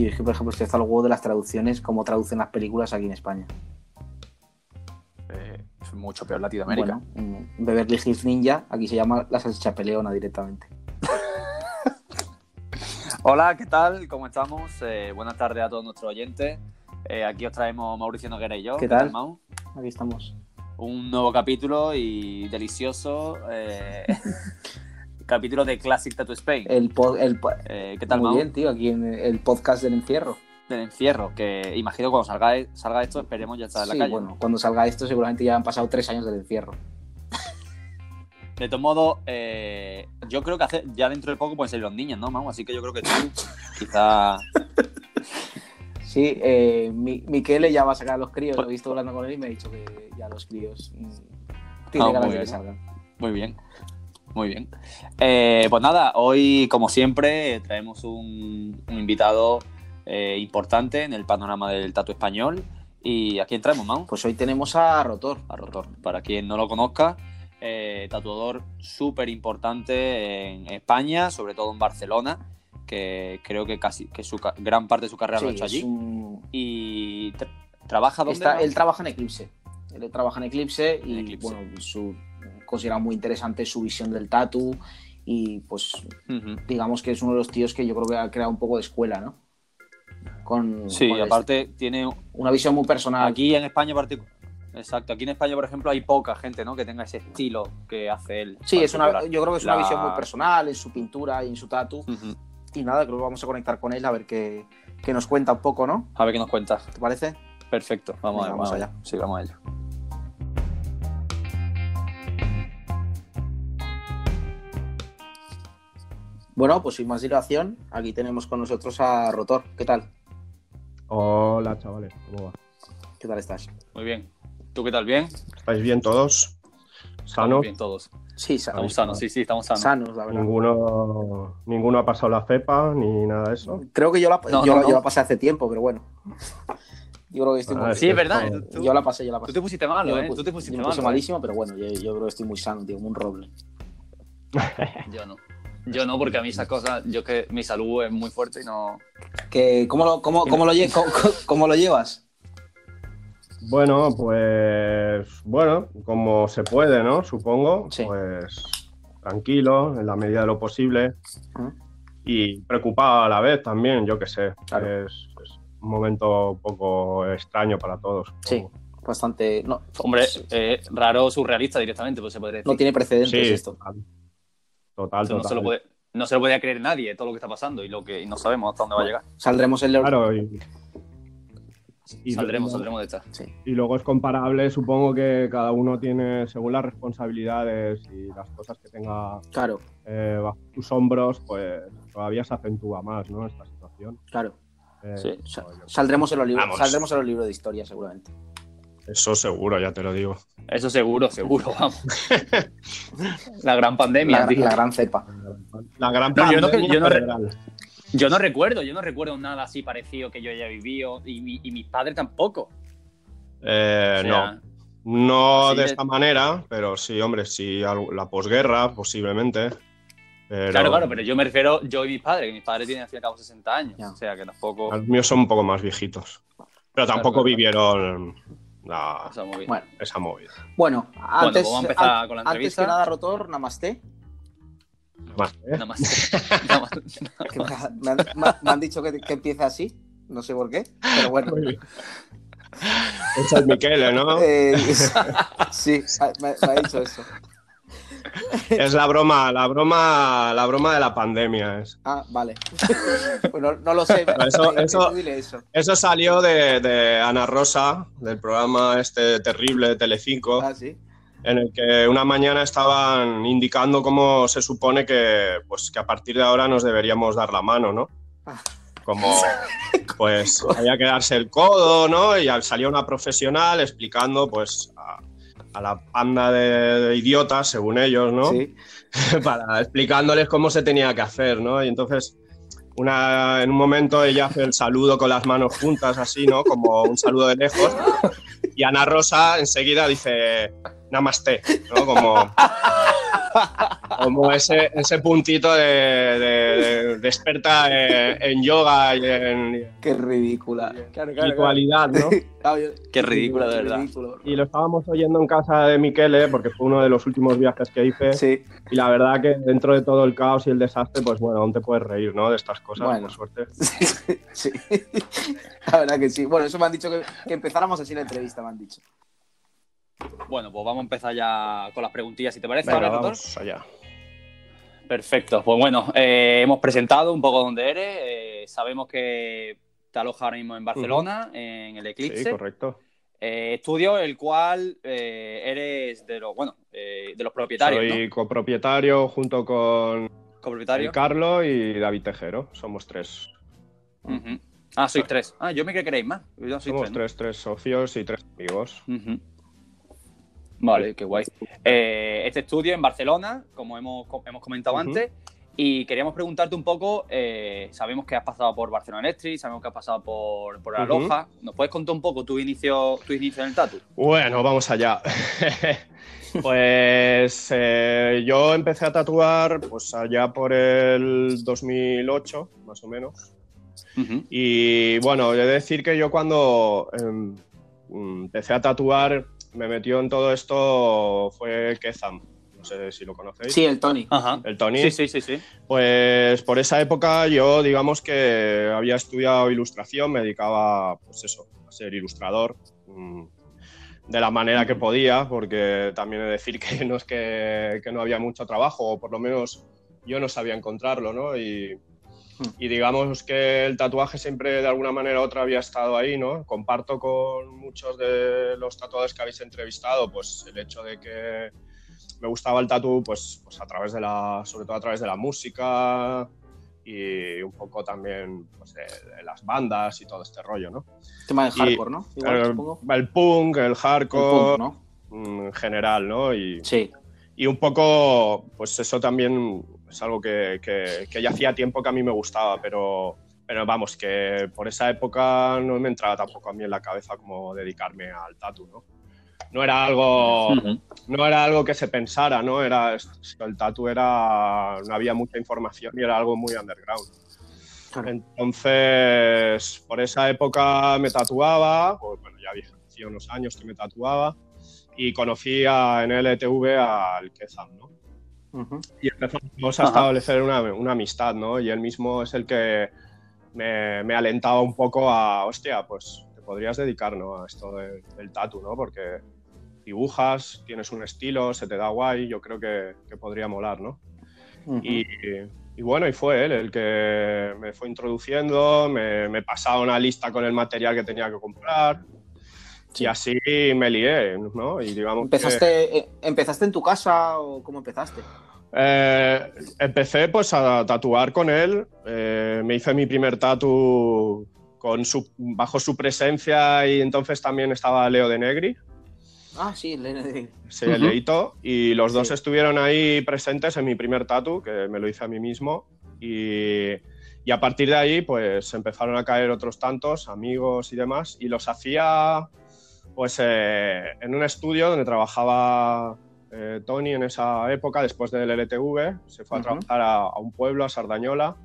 Sí, es que por ejemplo estoy hasta el huevo de las traducciones, cómo traducen las películas aquí en España. Eh, es mucho peor Latinoamérica. Bueno, Beverly Hills Ninja, aquí se llama la salchicha peleona directamente. Hola, ¿qué tal? ¿Cómo estamos? Eh, buenas tardes a todos nuestros oyentes. Eh, aquí os traemos Mauricio Noguera y yo. ¿Qué tal? Mau? Aquí estamos. Un nuevo capítulo y delicioso capítulo de Classic Tattoo Spain. El, Eh, ¿Qué tal, Muy Mau? bien, tío, aquí en el podcast del encierro. Del encierro, que imagino que cuando salga, salga esto esperemos ya estar en la Sí, calle. bueno, cuando salga esto seguramente ya han pasado tres años del encierro. De todos modos, eh, yo creo que hace- ya dentro de poco pueden ser los niños, ¿no, Mau? Así que yo creo que tú quizá... Sí, eh, Mi- Miquele ya va a sacar a los críos, lo he visto hablando con él y me ha dicho que ya los críos mm, tiene Ah, ganas de que salgan. Muy bien, muy bien. Eh, pues nada, hoy, como siempre, traemos un, un invitado eh, importante en el panorama del tatu español. ¿Y a quién traemos, Mau? Pues hoy tenemos a Rotor. A Rotor. Para quien no lo conozca, eh, tatuador súper importante en España, sobre todo en Barcelona, que creo que casi que su gran parte de su carrera lo ha hecho allí. un- Y tra- trabaja donde. Está- él trabaja en Eclipse. Él trabaja en Eclipse y Eclipse. bueno, su, considera muy interesante su visión del tatu y pues digamos que es uno de los tíos que yo creo que ha creado un poco de escuela, ¿no? Con, Sí, con el- aparte tiene una visión muy personal. Aquí en España, exacto, aquí en España, por ejemplo, hay poca gente, ¿no? Que tenga ese estilo que hace él. Sí, es una, yo creo que es una La- visión muy personal en su pintura y en su tatu. Ujú. Y nada, creo que vamos a conectar con él a ver qué, qué nos cuenta un poco, ¿no? A ver qué nos cuenta. ¿Te parece? Perfecto, vamos, a, vamos vamos allá. Sí, vamos allá. Bueno, pues sin más dilación, aquí tenemos con nosotros a Rotor. ¿Qué tal? Hola, chavales, ¿cómo va? ¿Qué tal estás? Muy bien. ¿Tú qué tal? ¿Bien? ¿Estáis bien todos? ¿Sanos? bien todos. Sí, sa- Estamos sanos, sí, sí, estamos sanos. sanos, la verdad. Ninguno, ninguno ha pasado la cepa ni nada de eso. Creo que yo la, No, yo, no, yo no. la pasé hace tiempo, pero bueno. Yo creo que estoy Ah, muy Sí, es verdad. ¿eh? Tú, Yo la pasé, yo la pasé. tú te pusiste malo, ¿eh? Tú te pusiste yo me malo. puse ¿eh? malísimo, pero bueno, yo, yo creo que estoy muy sano, tío, como un roble. Yo no. Yo no, porque a mí esas cosas, yo que mi salud es muy fuerte y no. ¿Qué- ¿Cómo, lo, cómo, cómo lo, lle- cómo- cómo lo llevas? Bueno, pues bueno, como se puede, ¿no? Supongo. Sí. Pues tranquilo, en la medida de lo posible. Y preocupado a la vez también, yo qué sé. Claro. Es, es un momento un poco extraño para todos. Sí, bastante. No, Hombre, eh, raro surrealista directamente, pues se podría decir. no tiene precedentes Sí, esto. total. Total, Eso no, se lo puede, no se lo podía creer nadie todo lo que está pasando y lo que y no sabemos hasta dónde va a llegar. Saldremos en el. Claro, y, y saldremos, luego- saldremos de esta. Sí. Y luego es comparable, supongo que cada uno tiene, según las responsabilidades y las cosas que tenga Claro, eh, bajo sus hombros, pues todavía se acentúa más, ¿no? Esta situación. claro. Eh, Sí. Saldremos en los libros, saldremos en los libros de historia, seguramente. Eso seguro, ya te lo digo. Eso seguro, seguro, vamos. la gran pandemia, La, gran cepa. La gran No, yo no- pandemia yo no. Yo recuerdo, yo no recuerdo nada así parecido que yo haya vivido y, mi- y mis padres tampoco. Eh, O sea, no, no de de- esta manera, pero sí, hombre, sí, la posguerra, posiblemente. Pero Claro, claro, pero yo me refiero yo y mis padres, que mis padres tienen al fin y al cabo 60 años. O sea que tampoco. Los míos son un poco más viejitos. Pero tampoco claro. vivieron la- muy bien. Bueno, esa movida. bueno, antes, vamos a an- con la antes que nada, Rotor, namaste. ¿eh? Que me, han, me- me han dicho que, que empieza así, no sé por qué, pero bueno. Ese es Miquele, ¿no? Eh, sí, me, me ha dicho eso. Es la broma, la broma, la broma de la pandemia. Es. Ah, vale. Bueno, no lo sé. Eso- Eh, eso- eso. Eso salió de, de Ana Rosa, del programa este terrible de Telecinco, Ah, sí. en el que una mañana estaban indicando cómo se supone que, pues, que a partir de ahora nos deberíamos dar la mano, ¿no? Ah. Como, pues, había que darse el codo, ¿no? Y al- salió una profesional explicando, pues, a, la panda de, de idiotas, según ellos, ¿no? Sí. para explicándoles cómo se tenía que hacer, ¿no? Y entonces, una, en un momento ella hace el saludo con las manos juntas, así, ¿no? Como un saludo de lejos. Y Ana Rosa enseguida dice, namaste, ¿no? Como... como ese, ese puntito de, de, de experta en, yoga y en. Qué ridícula. Claro, claro, ¿no? Qué ridícula, de verdad. y lo estábamos oyendo en casa de Miquele, porque fue uno de los últimos viajes que hice. Sí. Y la verdad que dentro de todo el caos y el desastre, pues bueno, aún te puedes reír, ¿no? De estas cosas, bueno. por suerte. Sí, La verdad que sí. Bueno, eso me han dicho que, que empezáramos así la entrevista, me han dicho. Bueno, pues vamos a empezar ya con las preguntillas, si te parece. Venga, vamos allá. Perfecto. Pues bueno, eh, hemos presentado un poco dónde eres. Eh, sabemos que te alojas ahora mismo en Barcelona, uh -huh. en el Eclipse. Sí, correcto. Eh, estudio el cual eres de los, bueno, de los propietarios. Soy ¿no? copropietario junto con copropietario. Carlos y David Tejero. Somos tres. Uh -huh. Ah, sois tres. Ah, yo me que queréis más. Yo soy Somos tres, tres, tres socios y tres amigos. Uh -huh. Vale, qué guay. Eh, este estudio en Barcelona, como hemos, hemos comentado uh -huh. antes, y queríamos preguntarte un poco, eh, sabemos que has pasado por Barcelona Electric, sabemos que has pasado por, por Aloha. Uh -huh. ¿Nos puedes contar un poco tu inicio, tu inicio en el tatu? Bueno, vamos allá. pues eh, yo empecé a tatuar pues allá por el 2008, más o menos. Uh -huh. Y bueno, he de decir que yo cuando eh, empecé a tatuar me metió en todo esto fue Kezam. No sé si lo conocéis. Sí, el Tony. Ajá. El Tony. Sí, sí, sí, sí. Pues por esa época yo, digamos que había estudiado ilustración, me dedicaba, pues eso, a ser ilustrador mm, de la manera que podía, porque también he de decir que no es que, que no había mucho trabajo, o por lo menos yo no sabía encontrarlo, ¿no? Y, y digamos que el tatuaje siempre de alguna manera u otra había estado ahí, ¿no? Comparto con muchos de los tatuadores que habéis entrevistado, pues el hecho de que me gustaba el tatu, pues, pues a través de la, sobre todo a través de la música y un poco también pues, de, de, las bandas y todo este rollo, ¿no? Tema de hardcore, y, ¿no? Igual, el, el, punk, el hardcore, el punk, ¿no? en general, ¿no? Y, sí. Y un poco, pues eso también es algo que, que, que, ya hacía tiempo que a mí me gustaba, pero, pero vamos, que por esa época no me entraba tampoco a mí en la cabeza como dedicarme al tatu, ¿no? No era algo, uh -huh. no era algo que se pensara, ¿no? Era, el tatu era, no había mucha información y era algo muy underground. Entonces, por esa época me tatuaba, pues, bueno, ya hacía unos años que me tatuaba, y conocí a, en LTV al Kezam, ¿no? Uh -huh. Y empezamos a establecer una, una, amistad, ¿no? Y él mismo es el que me, me, alentaba un poco a, hostia, pues te podrías dedicar, ¿no? A esto de, del tatu, ¿no? Porque dibujas, tienes un estilo, se te da guay, yo creo que, que podría molar, ¿no? Uh -huh. y, y, bueno, y fue él el que me fue introduciendo, me, me pasaba una lista con el material que tenía que comprar, Sí. Y así me lié, ¿no? Y digamos ¿Empezaste, que... Eh, ¿Empezaste en tu casa o cómo empezaste? Eh, empecé pues a tatuar con él. Eh, me hice mi primer tatu con su, bajo su presencia y entonces también estaba Leo de Negri. Ah, sí, Leo de Negri. Sí, el Leito. Y los dos sí. estuvieron ahí presentes en mi primer tatu, que me lo hice a mí mismo. Y, y a partir de ahí pues empezaron a caer otros tantos, amigos y demás. Y los hacía pues eh, en un estudio donde trabajaba eh, Tony en esa época, después del LTV, se fue a uh -huh. trabajar a, a, un pueblo, a Sardañola,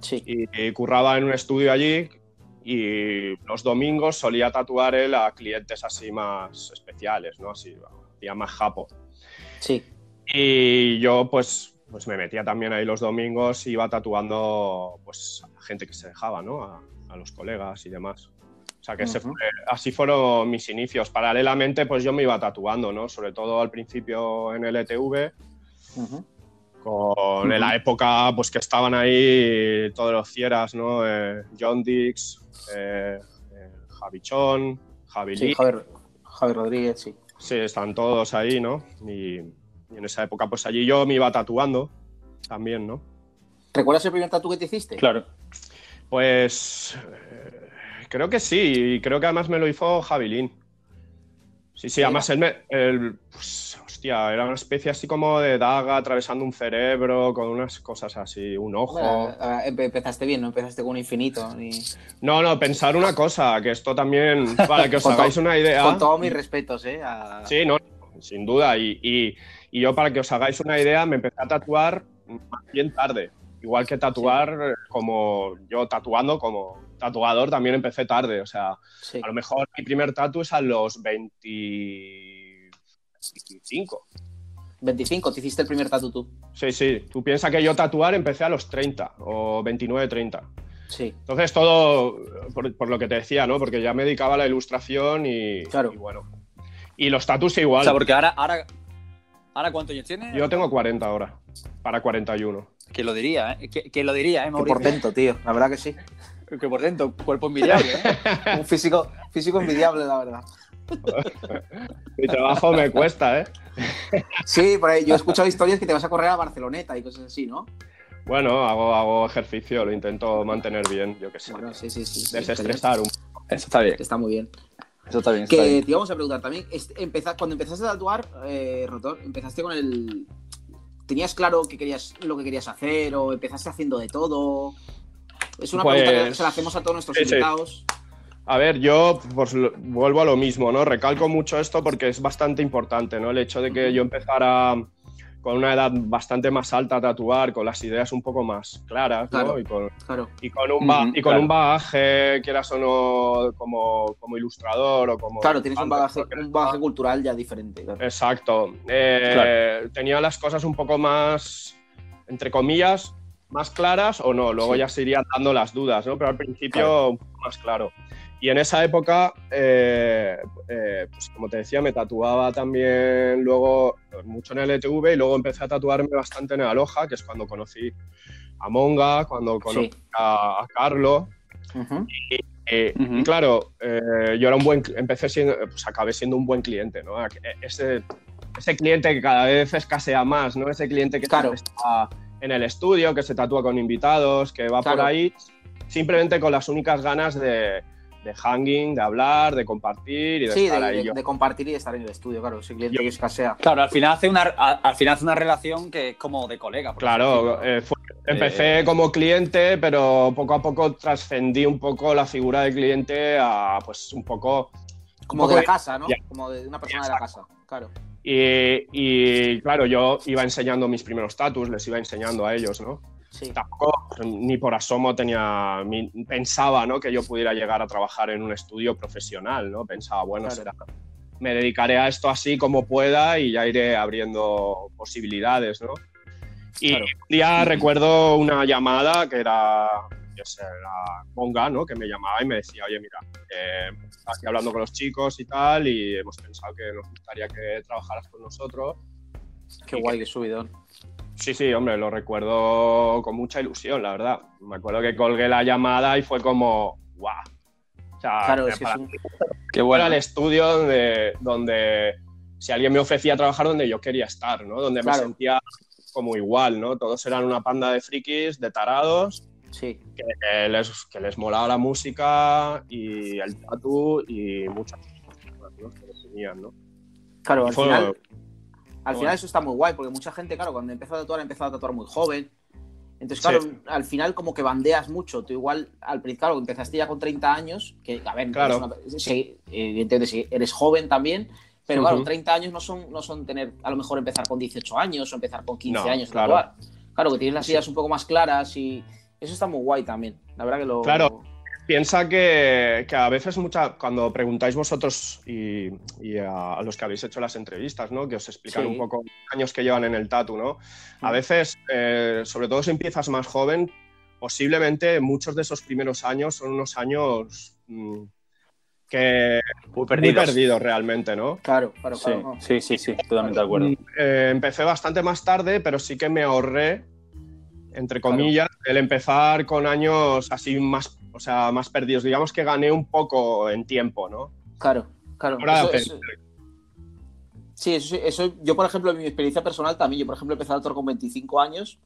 sí. y, y, curraba en un estudio allí y los domingos solía tatuar él a clientes así más especiales, ¿no? Así, ya más japo. Sí. Y yo pues, pues me metía también ahí los domingos y iba tatuando pues, a gente que se dejaba, ¿no? A, a los colegas y demás. O sea, que uh -huh. fue, así fueron mis inicios. Paralelamente, pues yo me iba tatuando, ¿no? Sobre todo al principio en el ETV, uh -huh. con uh -huh. la época pues que estaban ahí todos los fieras, ¿no? Eh, John Dix, eh, eh, Javichón, Javi sí, Lee. Javi, Javi, Rodríguez, sí. Sí, están todos ahí, ¿no? Y, y, en esa época, pues allí yo me iba tatuando también, ¿no? ¿Recuerdas el primer tatu que te hiciste? Claro. Pues creo que sí, y creo que además me lo hizo Javilín. Sí, sí, además él me. Él, pues, hostia, era una especie así como de daga atravesando un cerebro, con unas cosas así, un ojo. Bueno, empezaste bien, no empezaste con un infinito. Ni... No, no, pensar una cosa, que esto también, para que os hagáis una idea. Con todos mis respetos, ¿eh? A... Sí, no, sin duda. Y, y, Y yo, para que os hagáis una idea, me empecé a tatuar bien tarde. Igual que tatuar como yo tatuando como tatuador también empecé tarde. O sea, a lo mejor mi primer tatu es a los 25. 25, te hiciste el primer tatu tú. Sí, sí. Tú piensas que yo tatuar empecé a los 30 o 29, 30. Sí. Entonces todo, por, lo que te decía, ¿no? Porque ya me dedicaba a la ilustración y, claro. y bueno. Y los tatus igual. O sea, porque ahora, ahora, ¿ahora cuántos años tienes? Yo tengo 40 ahora, para 41. Que lo diría, ¿eh? Que, lo diría, ¿eh, Mauricio? Que portento, tío, la verdad que sí. Que portento, cuerpo envidiable, ¿eh? Un físico, físico envidiable, la verdad. Mi trabajo me cuesta, ¿eh? Sí, por ahí, yo he escuchado historias que te vas a correr a Barceloneta y cosas así, ¿no? Bueno, hago, hago ejercicio, lo intento mantener bien, yo qué sé. Bueno, sí, sí, sí. Desestresar un Eso está bien. Está muy bien. Eso está bien. que te íbamos a preguntar también, cuando empezaste a tatuar, eh, Rotor, empezaste con el... ¿Tenías claro que querías, lo que querías hacer o empezaste haciendo de todo? Es una pregunta que pues se la hacemos a todos nuestros invitados. A ver, yo pues, vuelvo a lo mismo, ¿no? Recalco mucho esto porque es bastante importante, ¿no? El hecho de que yo empezara con una edad bastante más alta a tatuar, con las ideas un poco más claras, ¿no? Y con, un, y con un bagaje, quieras o no, como, como ilustrador o como... Claro, tienes un bagaje, un bagaje cultural ya diferente. Exacto. Eh, tenía las cosas un poco más, entre comillas, más claras o no. Luego ya se irían dando las dudas, ¿no? Pero al principio un poco más claro. Y en esa época, eh, eh, pues como te decía, me tatuaba también luego mucho en el ETV y luego empecé a tatuarme bastante en el Aloha, que es cuando conocí a Monga, cuando conocí a, Carlos. y, claro, eh, yo era un buen, empecé siendo, pues acabé siendo un buen cliente, ¿no? Ese, ese cliente que cada vez escasea más, ¿no? Ese cliente que claro. está en el estudio, que se tatúa con invitados, que va por ahí simplemente con las únicas ganas de, de hanging, de hablar, de compartir y de estar de, ahí. De, de, compartir y de estar en el estudio, claro, ese cliente que escasea. Claro, al final hace una, al final hace una relación que es como de colega. Claro, eh, empecé eh, como cliente, pero poco a poco trascendí un poco la figura de cliente a pues un poco... Como de la casa, ¿no? Como de una persona de la casa, claro. Y, y, claro, yo iba enseñando mis primeros status, les iba enseñando a ellos, ¿no? Tampoco ni por asomo tenía, pensaba ¿no? que yo pudiera llegar a trabajar en un estudio profesional, ¿no? Pensaba, bueno, me dedicaré a esto así como pueda y ya iré abriendo posibilidades, ¿no? Y un día recuerdo una llamada que era, yo sé, era Monga, ¿no? Que me llamaba y me decía, oye, mira, eh, aquí hablando con los chicos y tal y hemos pensado que nos gustaría que trabajaras con nosotros. Qué guay, qué subidón. Sí, sí, hombre, lo recuerdo con mucha ilusión, la verdad. Me acuerdo que colgué la llamada y fue como, ¡guau! O sea, claro, es que es un... Qué bueno. el estudio donde, donde si alguien me ofrecía trabajar donde yo quería estar, ¿no? Donde me sentía como igual, ¿no? Todos eran una panda de frikis, de tarados, sí. que, les, que les molaba la música y el tatu y muchas cosas que tenían, ¿no? Claro, al final al final eso está muy guay, porque mucha gente, claro, cuando empezó a tatuar, empezó a tatuar muy joven. Entonces, claro, al final como que bandeas mucho. Tú igual, al principio, claro, empezaste ya con 30 años, que, a ver, claro. evidentemente eres joven también, pero claro, 30 años no son, no son tener, a lo mejor empezar con 18 años o empezar con 15 años claro. tatuar. Claro, que tienes las ideas un poco más claras y eso está muy guay también. La verdad que lo... Claro, Piensa que, a veces mucha, cuando preguntáis vosotros y, a, los que habéis hecho las entrevistas, ¿no? que os explican un poco los años que llevan en el tatu, ¿no? a mm. veces, eh, sobre todo si empiezas más joven, posiblemente muchos de esos primeros años son unos años mm, que muy perdidos. realmente, ¿no? Claro, claro, Sí, sí, sí, totalmente de acuerdo. Eh, empecé bastante más tarde, pero sí que me ahorré, entre comillas, el empezar con años así más o sea, más perdidos. Digamos que gané un poco en tiempo, ¿no? Claro, claro. Sí, eso, eso, yo, por ejemplo, en mi experiencia personal también, yo, por ejemplo, empecé a actuar con 25 años.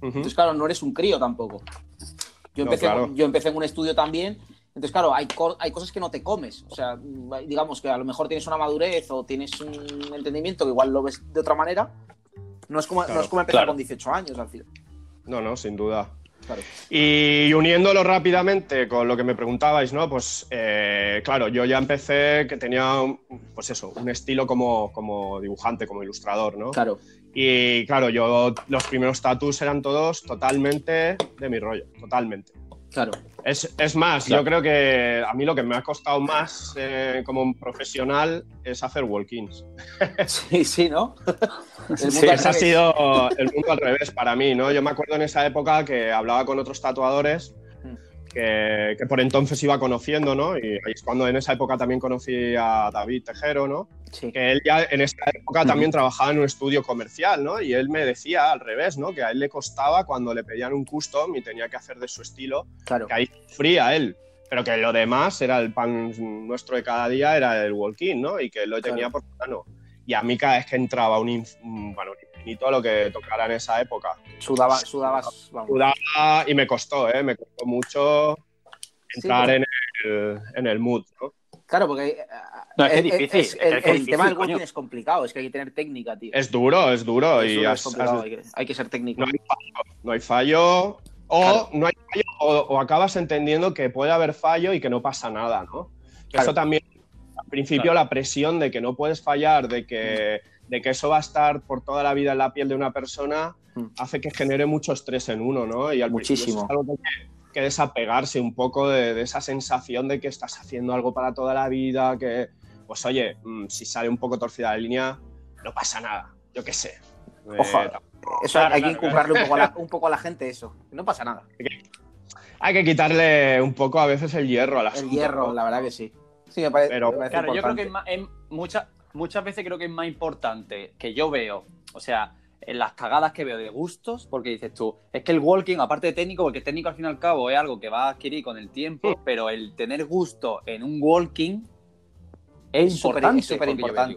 Entonces, claro, no eres un crío tampoco. Yo empecé, yo empecé en un estudio también. Entonces, claro, hay, hay cosas que no te comes. O sea, digamos que a lo mejor tienes una madurez o tienes un entendimiento que igual lo ves de otra manera. No es como, no es como empezar con 18 años al final. No, no, sin duda. Y uniéndolo rápidamente con lo que me preguntabais, ¿no? Pues eh, claro, yo ya empecé que tenía, pues eso, un estilo como, como dibujante, como ilustrador, ¿no? Claro. Y claro, yo los primeros tatus eran todos totalmente de mi rollo, totalmente. Claro. Es, más, yo creo que a mí lo que me ha costado más eh, como profesional es hacer walk-ins. Sí, sí, ¿no? sí, ese ha sido el mundo al revés para mí, ¿no? Yo me acuerdo en esa época que hablaba con otros tatuadores que, por entonces iba conociendo, ¿no? Y es cuando en esa época también conocí a David Tejero, ¿no? Sí. Que él ya en esa época también trabajaba en un estudio comercial, ¿no? Y él me decía al revés, ¿no? Que a él le costaba cuando le pedían un custom y tenía que hacer de su estilo, claro. que ahí fría él. Pero que lo demás era el pan nuestro de cada día, era el walk-in, ¿no? Y que él lo tenía por mano. Y a mí cada vez que entraba un, bueno, todo lo que tocara en esa época. Sudaba, sudabas, Sudaba y me costó, ¿eh? me costó mucho entrar en, el, en, el, mood, ¿no? Claro, porque eh, es, que difícil. el, tema del walking es complicado, es que hay que tener técnica, tío. Es duro, es duro. y hay, que, ser técnico. No hay fallo. No hay fallo o, no hay fallo, o, acabas entendiendo que puede haber fallo y que no pasa nada, ¿no? Eso también, al principio, la presión de que no puedes fallar, de que de que eso va a estar por toda la vida en la piel de una persona, hmm. hace que genere mucho estrés en uno, ¿no? Y al Muchísimo. Es algo que hay que desapegarse un poco de, esa sensación de que estás haciendo algo para toda la vida, que, pues oye, mm, si sale un poco torcida la línea, no pasa nada, yo qué sé. Eh, Ojalá. eso hay que inculcarle un, poco a la, gente, eso. No pasa nada. Hay que, quitarle un poco a veces el hierro a las El hierro, la verdad que sí. Sí, me parece. Pero, claro, yo creo que en, muchas muchas veces creo que es más importante que yo veo, o sea, en las cagadas que veo de gustos, porque dices tú, es que el walking, aparte de técnico, porque técnico al fin y al cabo es algo que va a adquirir con el tiempo, pero el tener gusto en un walking es importante. Súper importante.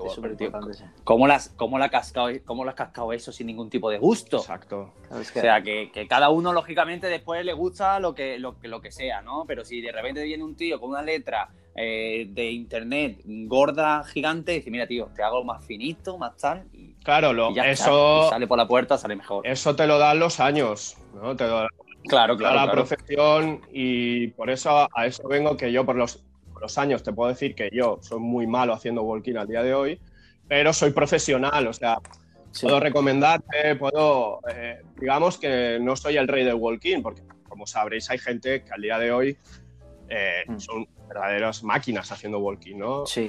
¿Cómo, las, cómo, la has cascado, ¿Cómo has cascado eso sin ningún tipo de gusto? Exacto. O sea, que, que, cada uno, lógicamente, después le gusta lo que, lo, lo que sea, ¿no? Pero si de repente viene un tío con una letra eh, de internet gorda, gigante, y dice, mira, tío, te hago más finito, más tal. Y, claro, lo, eso. sale por la puerta, sale mejor. Eso te lo dan los años, ¿no? Te lo claro, claro. la profesión y por eso a eso vengo que yo por los, los años te puedo decir que yo soy muy malo haciendo walking al día de hoy, pero soy profesional, o sea, puedo recomendarte, puedo, eh, digamos que no soy el rey del walking, porque como sabréis hay gente que al día de hoy eh, mm. son verdaderas máquinas haciendo walking, ¿no? Sí.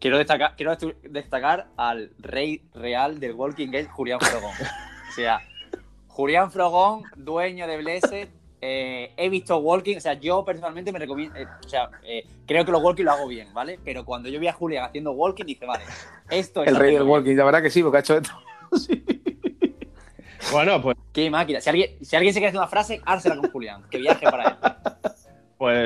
Quiero destacar, quiero destacar al rey real del walking, que es Julián Frogón. o sea, Julián Frogón, dueño de Blessed, eh, he visto walking, o sea, yo personalmente me recomiendo, eh, o sea, creo que los walking lo hago bien, ¿vale? Pero cuando yo vi a Julián haciendo walking, dije, vale, esto es... El rey del walking, la verdad que sí, porque ha hecho esto. Bueno, pues... Qué máquina. Si alguien, si alguien se quiere hacer una frase, hársela con Julián, que viaje para él.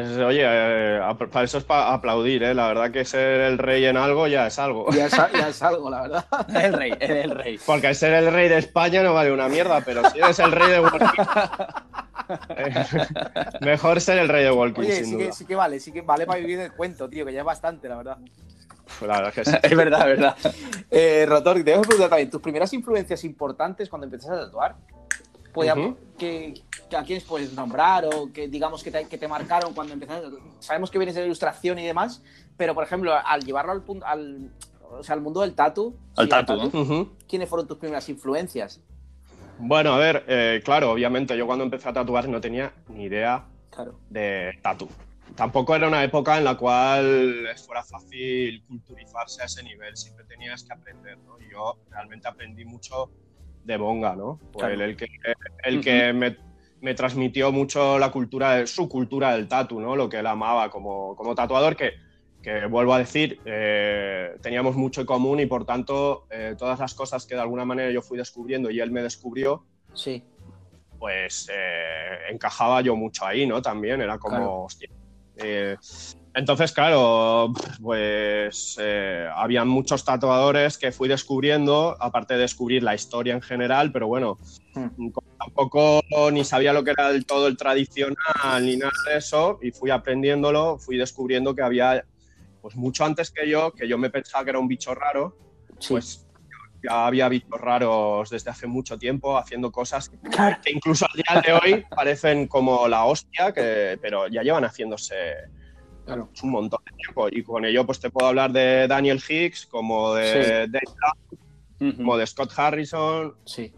Pues oye, eh, para eso es para aplaudir, ¿eh? La verdad que ser el rey en algo ya es algo. Ya es, algo, la verdad. el rey, el rey. Porque ser el rey de España no vale una mierda, pero si eres el rey de Walking. mejor ser el rey de Walking, oye, sí Que, sí que vale, sí que vale para vivir el cuento, tío, que ya es bastante, la verdad. La verdad que sí. es verdad, es verdad. Eh, Rotor, te dejo preguntar también, tus primeras influencias importantes cuando empezaste a tatuar. Pues, que, a quiénes puedes nombrar o que digamos que te, que te marcaron cuando empezaste. Sabemos que vienes de la ilustración y demás, pero por ejemplo, al llevarlo al, al, o sea, al mundo del tatu, al tatu, ¿quiénes fueron tus primeras influencias? Bueno, a ver, eh, claro, obviamente yo cuando empecé a tatuar no tenía ni idea de tatu. Tampoco era una época en la cual fuera fácil culturizarse a ese nivel, siempre tenías que aprender, ¿no? yo realmente aprendí mucho de Bonga, ¿no? Pues el, que, el que me me transmitió mucho la cultura, su cultura del tatu, ¿no? Lo que él amaba como, como tatuador, que, que vuelvo a decir, eh, teníamos mucho en común y por tanto eh, todas las cosas que de alguna manera yo fui descubriendo y él me descubrió, sí. pues eh, encajaba yo mucho ahí, ¿no? También era como, hostia. Entonces, claro, pues había muchos tatuadores que fui descubriendo, aparte de descubrir la historia en general, pero bueno, hmm. tampoco ni sabía lo que era del todo el tradicional ni nada de eso y fui aprendiéndolo, fui descubriendo que había pues mucho antes que yo, que yo me pensaba que era un bicho raro, pues ya había visto raros desde hace mucho tiempo haciendo cosas que incluso al día de hoy parecen como la hostia, que, pero ya llevan haciéndose un montón de tiempo. Y con ello pues te puedo hablar de Daniel Hicks, como de Dave como de Scott Harrison. Sí.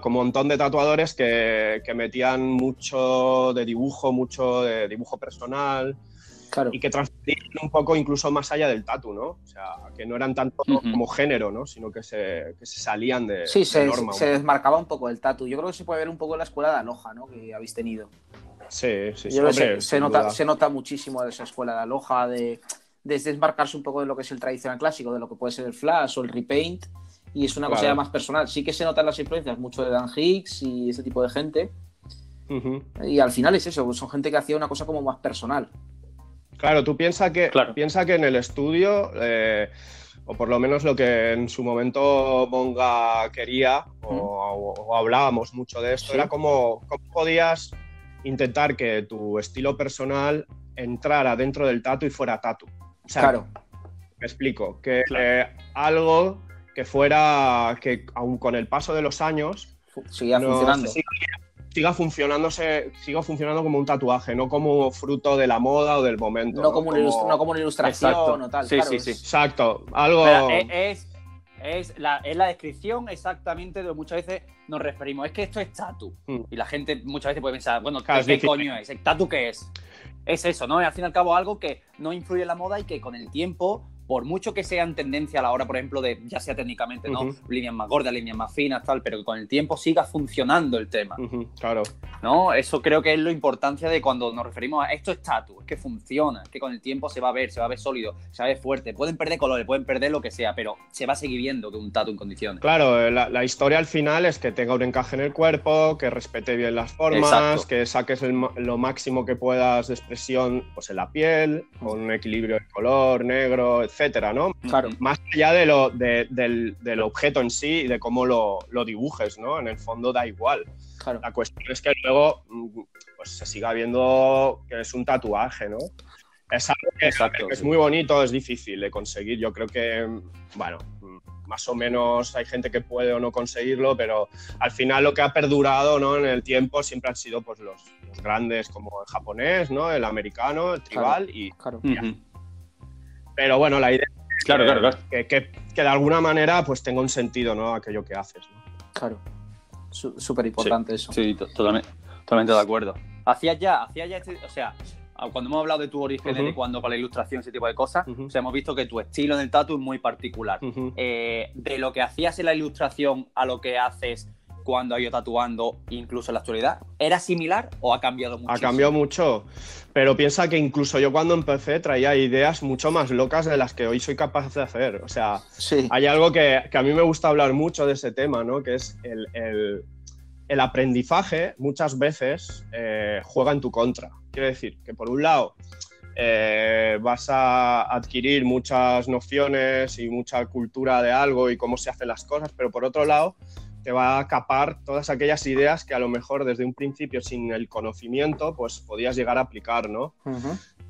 como un montón de tatuadores que, que metían mucho de dibujo, mucho de dibujo personal y que transmitían un poco incluso más allá del tatu, ¿no? O sea, que no eran tanto como género, ¿no? Sino que se, que se salían de, sí, se, se desmarcaba un poco el tatu. Yo creo que se puede ver un poco en la escuela de Aloha, ¿no? Que habéis tenido. Sí, sí, sí. se, nota, se nota muchísimo de esa escuela de Aloha, de, de, desmarcarse un poco de lo que es el tradicional clásico, de lo que puede ser el flash o el repaint, y es una cosa ya más personal. Sí que se notan las influencias mucho de Dan Hicks y ese tipo de gente. Y al final es eso, son gente que hacía una cosa como más personal. Claro, tú piensas que, piensa que en el estudio, eh, o por lo menos lo que en su momento Monga quería, o, hablábamos mucho de esto, era cómo, podías intentar que tu estilo personal entrara dentro del tatu y fuera tatu. claro. Me explico, que eh, algo que fuera, que aun con el paso de los años, Seguía funcionando siga funcionándose, siga funcionando como un tatuaje, no como fruto de la moda o del momento. No, Como, una ilustración o tal. Sí, sí, sí. Exacto. Algo. es, es, la, es la descripción exactamente de lo que muchas veces nos referimos. Es que esto es tatu. Hmm. Y la gente muchas veces puede pensar, bueno, ¿qué, coño es? ¿El tatu qué es? Es eso, ¿no? Al fin y al cabo, algo que no influye en la moda y que con el tiempo por mucho que sea en tendencia a la hora, por ejemplo, de ya sea técnicamente, ¿no? Líneas más gordas, líneas más finas, tal, pero que con el tiempo siga funcionando el tema. claro. ¿No? Eso creo que es la importancia de cuando nos referimos a esto es tatu, es que funciona, es que con el tiempo se va a ver, se va a ver sólido, se va a ver fuerte. Pueden perder colores, pueden perder lo que sea, pero se va a seguir viendo que un tatu en condiciones. Claro, eh, la, historia al final es que tenga un encaje en el cuerpo, que respete bien las formas, que saques lo máximo que puedas de expresión pues, en la piel, con un equilibrio de color, negro, etc etcétera, ¿no? Claro. Más allá de lo, del, objeto en sí y de cómo lo, dibujes, ¿no? En el fondo da igual. Claro. La cuestión es que luego mm, pues, se siga viendo que es un tatuaje, ¿no? Es algo que, es muy bonito, es difícil de conseguir. Yo creo que, bueno, más o menos hay gente que puede o no conseguirlo, pero al final lo que ha perdurado ¿no? en el tiempo siempre han sido pues, los, grandes como el japonés, ¿no? el americano, el tribal y, claro. Pero bueno, la idea es claro, que, claro, Que, de alguna manera pues tenga un sentido, ¿no? Aquello que haces, ¿no? Claro. Súper importante eso. Sí, totalmente, totalmente de acuerdo. Hacías ya, hacías ya este, o sea, cuando hemos hablado de tu origen y cuando con la ilustración, ese tipo de cosas, hemos visto que tu estilo en el tatu es muy particular. Eh, de lo que hacías en la ilustración a lo que haces cuando ha ido tatuando, incluso en la actualidad, ¿era similar o ha cambiado mucho? Ha cambiado mucho, pero piensa que incluso yo cuando empecé traía ideas mucho más locas de las que hoy soy capaz de hacer. O sea, hay algo que, a mí me gusta hablar mucho de ese tema, ¿no? Que es el, aprendizaje muchas veces eh, juega en tu contra. Quiero decir que por un lado eh, vas a adquirir muchas nociones y mucha cultura de algo y cómo se hacen las cosas, pero por otro lado te va a capar todas aquellas ideas que a lo mejor desde un principio sin el conocimiento pues podías llegar a aplicar, ¿no?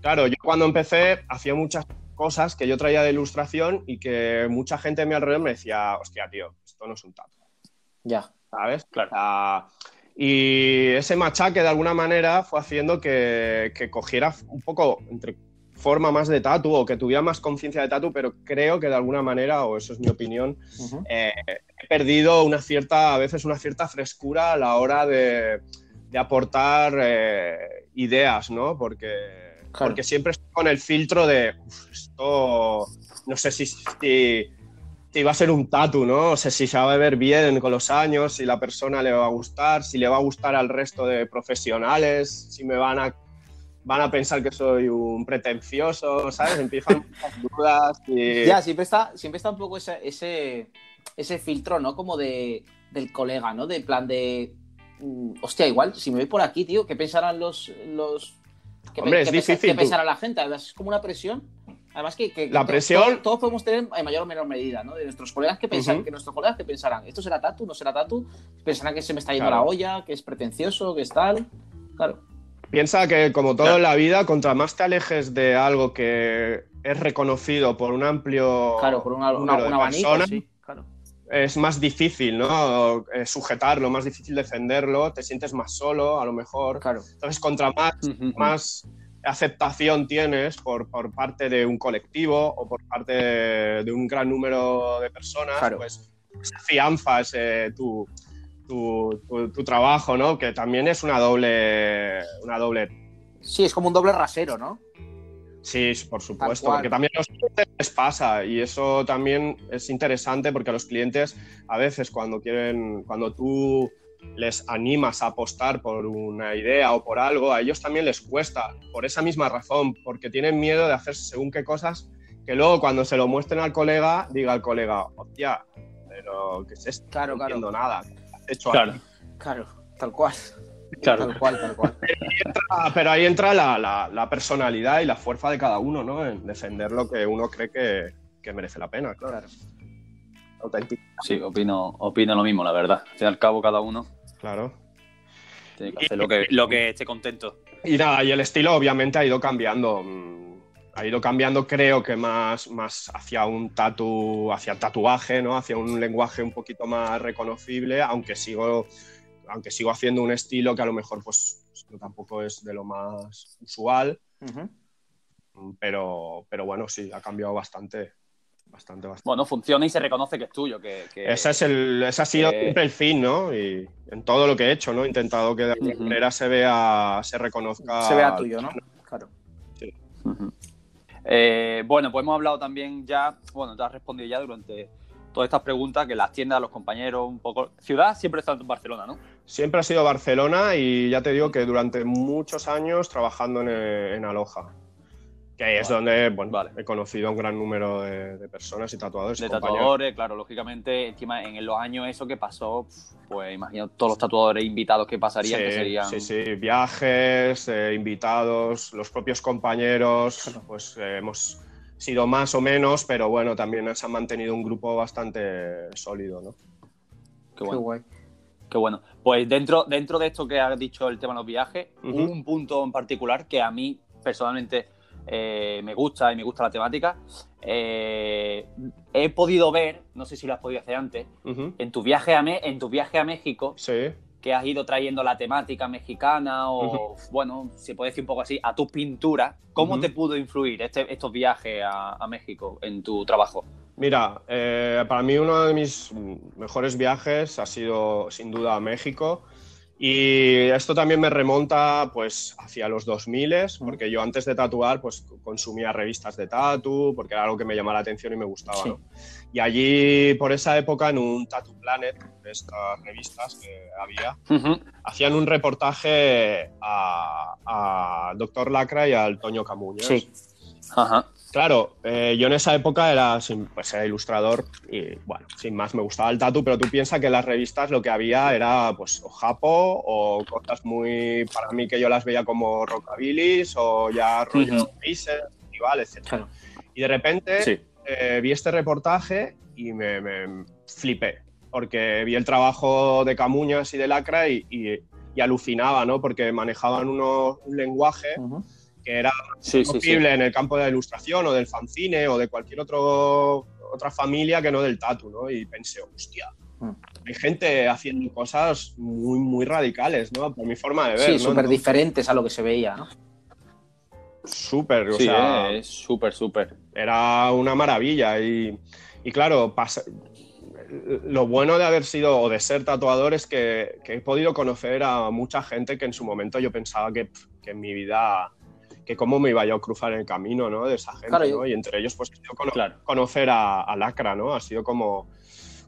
Claro, yo cuando empecé hacía muchas cosas que yo traía de ilustración y que mucha gente a mi alrededor me decía, hostia, tío, esto no es un tatu. Ya. ¿Sabes? Claro. y ese machaque de alguna manera fue haciendo que, que cogiera un poco, entre forma más de tatu o que tuviera más conciencia de tatu, pero creo que de alguna manera, o eso es mi opinión, eh, he perdido una cierta, a veces una cierta frescura a la hora de, aportar eh, ideas, ¿no? Porque, porque siempre estoy con el filtro de, esto, no sé si, si, va a ser un tatu, ¿no? O sé si se va a ver bien con los años, si la persona le va a gustar, si le va a gustar al resto de profesionales, si me van a van a pensar que soy un pretencioso, ¿sabes? Empiezan muchas dudas. Y... Ya, siempre está, siempre está un poco ese, ese, ese filtro, ¿no? Como de, del colega, ¿no? De plan de. Mm, hostia, igual, si me voy por aquí, tío, ¿qué pensarán los. los ¿Qué, Hombre, es difícil. ¿Qué pensará la gente? Además, es como una presión. Además que, la presión todos, podemos tener en mayor o menor medida, ¿no? De nuestros colegas que pensan, que nuestros colegas que pensarán, esto será tatu, no será tatu, pensarán que se me está yendo la olla, que es pretencioso, que es tal, claro. Piensa que, como todo en la vida, contra más te alejes de algo que es reconocido por un amplio claro, por una, una, es más difícil, ¿no? Eh, sujetarlo, más difícil defenderlo, te sientes más solo, a lo mejor. Claro. Entonces, contra más, más aceptación tienes por, parte de un colectivo o por parte de, un gran número de personas, pues fianza ese, tu, tu, tu, trabajo, ¿no? Que también es una doble, una doble... Sí, es como un doble rasero, ¿no? Sí, por supuesto, porque también a los clientes les pasa y eso también es interesante porque a los clientes a veces cuando quieren, cuando tú les animas a apostar por una idea o por algo, a ellos también les cuesta, por esa misma razón, porque tienen miedo de hacer según qué cosas que luego cuando se lo muestren al colega, diga al colega, hostia, pero ¿qué es esto? Claro, no entiendo nada. Hecho claro. claro, tal cual. Claro. Tal cual, tal cual. pero ahí entra la, personalidad y la fuerza de cada uno, ¿no? En defender lo que uno cree que, merece la pena, claro. Sí, opino, opino lo mismo, la verdad. Al fin y al cabo, cada uno. Claro. Tiene que hacer lo que, lo que esté contento. Y nada, y el estilo obviamente ha ido cambiando. Ha ido cambiando, creo que más, más hacia un tatu, hacia tatuaje, ¿no? Hacia un lenguaje un poquito más reconocible, aunque sigo aunque sigo haciendo un estilo que a lo mejor pues, tampoco es de lo más usual, pero, pero bueno, sí, ha cambiado bastante. Bastante, bastante. Bueno, funciona y se reconoce que es tuyo. Que, Ese, es el, ese ha sido siempre el fin, ¿no? Y en todo lo que he hecho, ¿no? He intentado que de alguna manera se vea, se reconozca. Se vea tuyo, ¿no? Claro. Sí. Eh, bueno, pues hemos hablado también ya, bueno, te has respondido ya durante todas estas preguntas que las tiendas, los compañeros, un poco. Ciudad siempre está en Barcelona, ¿no? Siempre ha sido Barcelona y ya te digo que durante muchos años trabajando en, en Aloha. Que es donde bueno, he conocido a un gran número de, personas y tatuadores. De tatuadores, claro, lógicamente, encima en los años eso que pasó, pues imagino todos los tatuadores invitados que pasarían, que serían. Sí, sí, viajes, eh, invitados, los propios compañeros, pues eh, hemos sido más o menos, pero bueno, también se ha mantenido un grupo bastante sólido, ¿no? Qué, bueno. Qué guay. Qué bueno. Pues dentro, dentro de esto que has dicho el tema de los viajes, un punto en particular que a mí personalmente eh, me gusta y me gusta la temática. Eh, he podido ver, no sé si lo has podido hacer antes, en, tu viaje a en tu viaje a México, sí que has ido trayendo la temática mexicana o, bueno, se puede decir un poco así, a tu pintura, ¿cómo te pudo influir este, estos viajes a, México en tu trabajo? Mira, eh, para mí uno de mis mejores viajes ha sido sin duda a México. Y esto también me remonta pues hacia los 2000, porque yo antes de tatuar pues consumía revistas de tatu, porque era algo que me llamaba la atención y me gustaba. Y allí, por esa época, en un Tattoo Planet, de estas revistas que había, hacían un reportaje a, a Doctor Lacra y al Toño Camuñas. Sí. Ajá. Claro, eh, yo en esa época era, pues era ilustrador y bueno, sin más me gustaba el tatu, pero tú piensas que en las revistas lo que había era pues o japo o cosas muy, para mí que yo las veía como rockabilis o ya rollo uh etc. Y de repente eh, vi este reportaje y me, flipé, porque vi el trabajo de Camuñas y de Lacra y, alucinaba, ¿no? Porque manejaban un lenguaje que era posible en el campo de la ilustración o del fanzine o de cualquier otro, otra familia que no del tatu, ¿no? Y pensé, hostia, mm. hay gente haciendo cosas muy, muy radicales, ¿no? Por mi forma de ver. Sí, súper diferentes a lo que se veía, ¿no? Súper, o sea. es súper, súper. Era una maravilla y, y claro, lo bueno de haber sido o de ser tatuador es que, que, he podido conocer a mucha gente que en su momento yo pensaba que, que en mi vida que cómo me iba yo a cruzar el camino, ¿no? De esa gente, ¿no? Y entre ellos, pues, conocer a, Lacra, ¿no? Ha sido como,